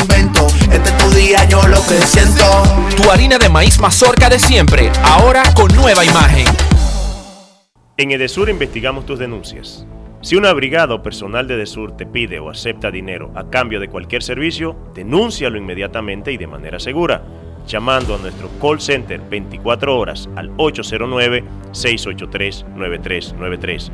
Speaker 18: invento. Este es tu día, yo lo que siento.
Speaker 15: Tu harina de maíz mazorca de siempre, ahora con nueva imagen.
Speaker 13: En Edesur investigamos tus denuncias. Si una brigada o personal de Edesur te pide o acepta dinero a cambio de cualquier servicio, denúncialo inmediatamente y de manera segura, llamando a nuestro call center 24 horas al 809-683-9393.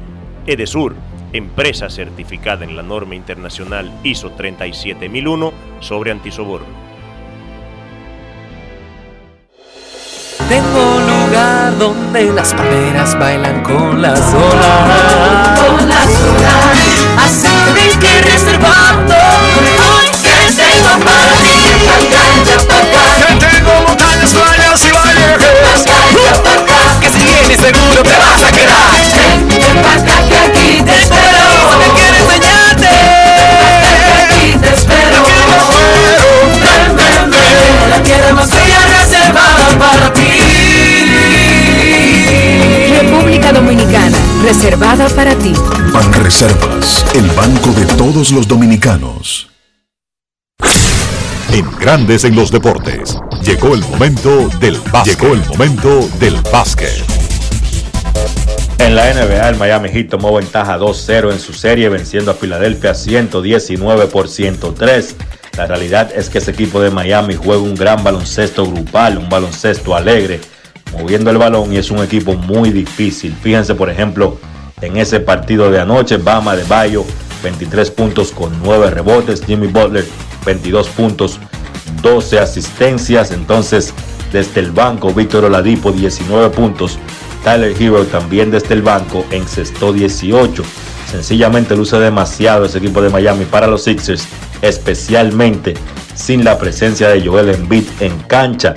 Speaker 13: Edesur, empresa certificada en la norma internacional ISO 37001 sobre antisoborno.
Speaker 27: Tengo un lugar donde las palmeras bailan con las olas. Con las olas. Así que ven que reservando. Hoy que tengo para ti. Que tengo montañas, playas y valles. Que si vienes seguro te vas a quedar. Ven, ven que aquí te partir. República Dominicana, reservada para ti.
Speaker 3: Banreservas, el banco de todos los dominicanos. En Grandes en los Deportes, llegó el momento del básquet. Llegó el momento del básquet.
Speaker 28: En la NBA, el Miami Heat tomó ventaja 2-0 en su serie, venciendo a Filadelfia 119 por 103. La realidad es que ese equipo de Miami juega un gran baloncesto grupal, un baloncesto alegre, moviendo el balón y es un equipo muy difícil. Fíjense, por ejemplo, en ese partido de anoche, Bama de Bayo, 23 puntos con 9 rebotes, Jimmy Butler, 22 puntos, 12 asistencias. Entonces, desde el banco, Víctor Oladipo, 19 puntos. Tyler Hero también desde el banco encestó 18. Sencillamente luce demasiado ese equipo de Miami para los Sixers, especialmente sin la presencia de Joel Embiid en cancha.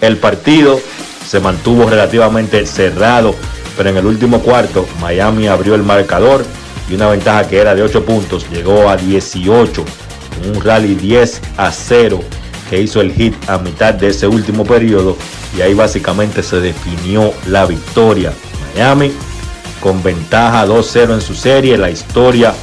Speaker 28: El partido se mantuvo relativamente cerrado, pero en el último cuarto Miami abrió el marcador y una ventaja que era de 8 puntos llegó a 18. Un rally 10 a 0 que hizo el hit a mitad de ese último periodo y ahí básicamente se definió la victoria. Miami con ventaja 2-0 en su serie, la historia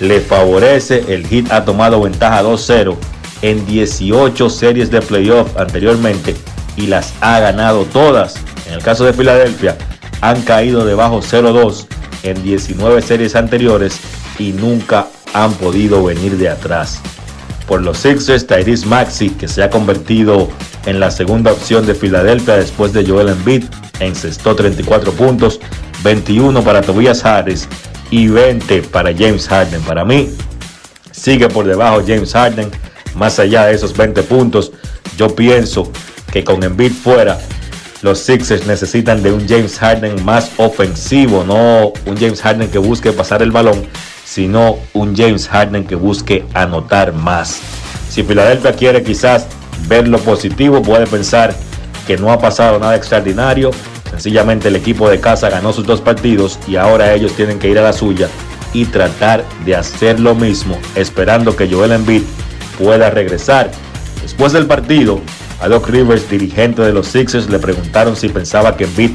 Speaker 28: le favorece, el hit ha tomado ventaja 2-0 en 18 series de playoff anteriormente y las ha ganado todas. En el caso de Filadelfia, han caído debajo 0-2 en 19 series anteriores y nunca han podido venir de atrás. Por los Sixers, Tyrese Maxi, que se ha convertido en la segunda opción de Filadelfia después de Joel Embiid, encestó 34 puntos, 21 para Tobias Harris y 20 para James Harden. Para mí, sigue por debajo James Harden. Más allá de esos 20 puntos, yo pienso que con Embiid fuera, los Sixers necesitan de un James Harden más ofensivo, no un James Harden que busque pasar el balón, sino un James Harden que busque anotar más. Si Filadelfia quiere quizás ver lo positivo, puede pensar que no ha pasado nada extraordinario. Sencillamente el equipo de casa ganó sus dos partidos y ahora ellos tienen que ir a la suya y tratar de hacer lo mismo, esperando que Joel Embiid pueda regresar. Después del partido, a Doc Rivers, dirigente de los Sixers, le preguntaron si pensaba que Embiid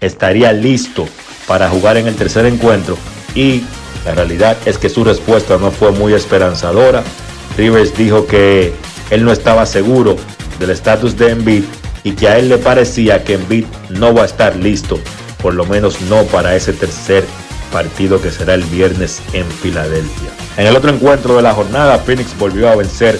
Speaker 28: estaría listo para jugar en el tercer encuentro y la realidad es que su respuesta no fue muy esperanzadora. Rivers dijo que él no estaba seguro del estatus de Embiid y que a él le parecía que Embiid no va a estar listo, por lo menos no para ese tercer partido que será el viernes en Filadelfia. En el otro encuentro de la jornada, Phoenix volvió a vencer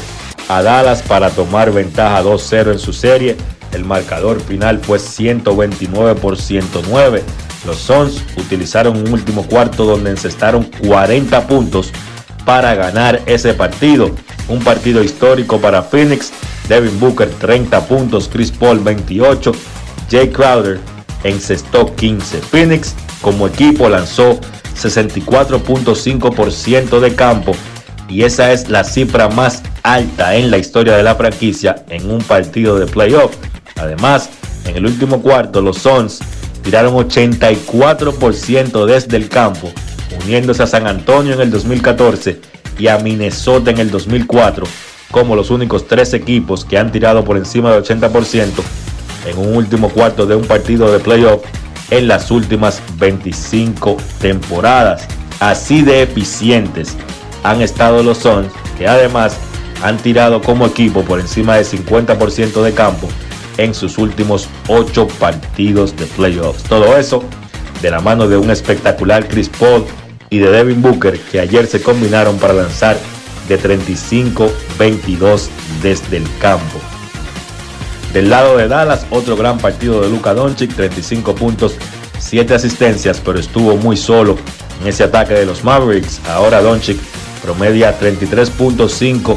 Speaker 28: a Dallas para tomar ventaja 2-0 en su serie. El marcador final fue 129 por 109. Los Suns utilizaron un último cuarto donde encestaron 40 puntos para ganar ese partido. Un partido histórico para Phoenix. Devin Booker 30 puntos, Chris Paul 28, Jay Crowder encestó 15. Phoenix como equipo lanzó 64.5% de campo y esa es la cifra más alta en la historia de la franquicia en un partido de playoff. Además, en el último cuarto los Suns tiraron 84% desde el campo, uniéndose a San Antonio en el 2014 y a Minnesota en el 2004 como los únicos tres equipos que han tirado por encima del 80% en un último cuarto de un partido de playoff en las últimas 25 temporadas. Así de eficientes han estado los Suns, que además han tirado como equipo por encima del 50% de campo en sus últimos 8 partidos de playoffs. Todo eso de la mano de un espectacular Chris Paul y de Devin Booker que ayer se combinaron para lanzar de 35-22 desde el campo. Del lado de Dallas, otro gran partido de Luka Doncic, 35 puntos, 7 asistencias, pero estuvo muy solo en ese ataque de los Mavericks. Ahora Doncic promedia 33.5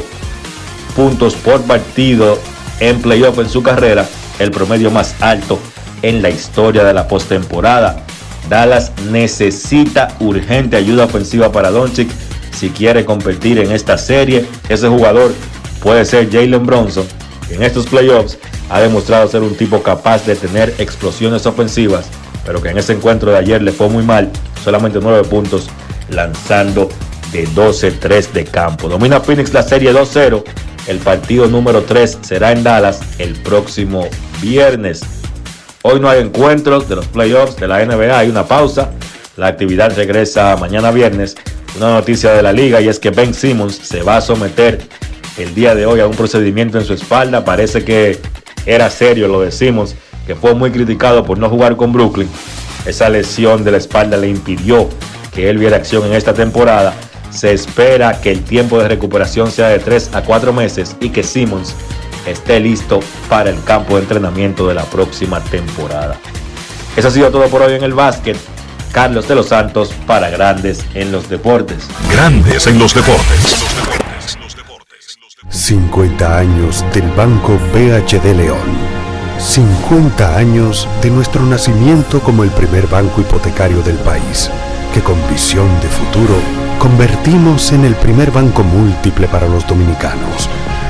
Speaker 28: puntos por partido en playoff en su carrera, el promedio más alto en la historia de la postemporada. Dallas necesita urgente ayuda ofensiva para Doncic si quiere competir en esta serie. Ese jugador puede ser Jalen Bronson. En estos playoffs ha demostrado ser un tipo capaz de tener explosiones ofensivas, pero que en ese encuentro de ayer le fue muy mal. Solamente 9 puntos lanzando de 12-3 de campo. Domina Phoenix la serie 2-0. El partido número 3 será en Dallas el próximo viernes. Hoy no hay encuentros de los playoffs de la NBA, hay una pausa. La actividad regresa mañana viernes una noticia de la liga y es que Ben Simmons se va a someter el día de hoy a un procedimiento en su espalda. Parece que era serio lo de Simmons, que fue muy criticado por no jugar con Brooklyn. Esa lesión de la espalda le impidió que él viera acción en esta temporada. Se espera que el tiempo de recuperación sea de 3 a 4 meses y que Simmons esté listo para el campo de entrenamiento de la próxima temporada. Eso ha sido todo por hoy en el básquet. Carlos de los Santos para Grandes en los Deportes.
Speaker 3: Grandes en los Deportes.
Speaker 17: 50 años del Banco BHD León. 50 años de nuestro nacimiento como el primer banco hipotecario del país, que con visión de futuro convertimos en el primer banco múltiple para los dominicanos.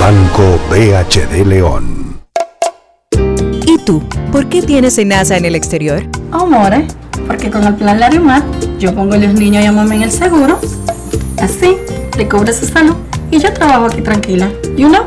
Speaker 17: Banco BHD León.
Speaker 21: ¿Y tú? ¿Por qué tienes NASA en el exterior?
Speaker 29: Amores, porque con el plan Larimar yo pongo a los niños y a mamá en el seguro. Así, le cubro su salud y yo trabajo aquí tranquila. You know?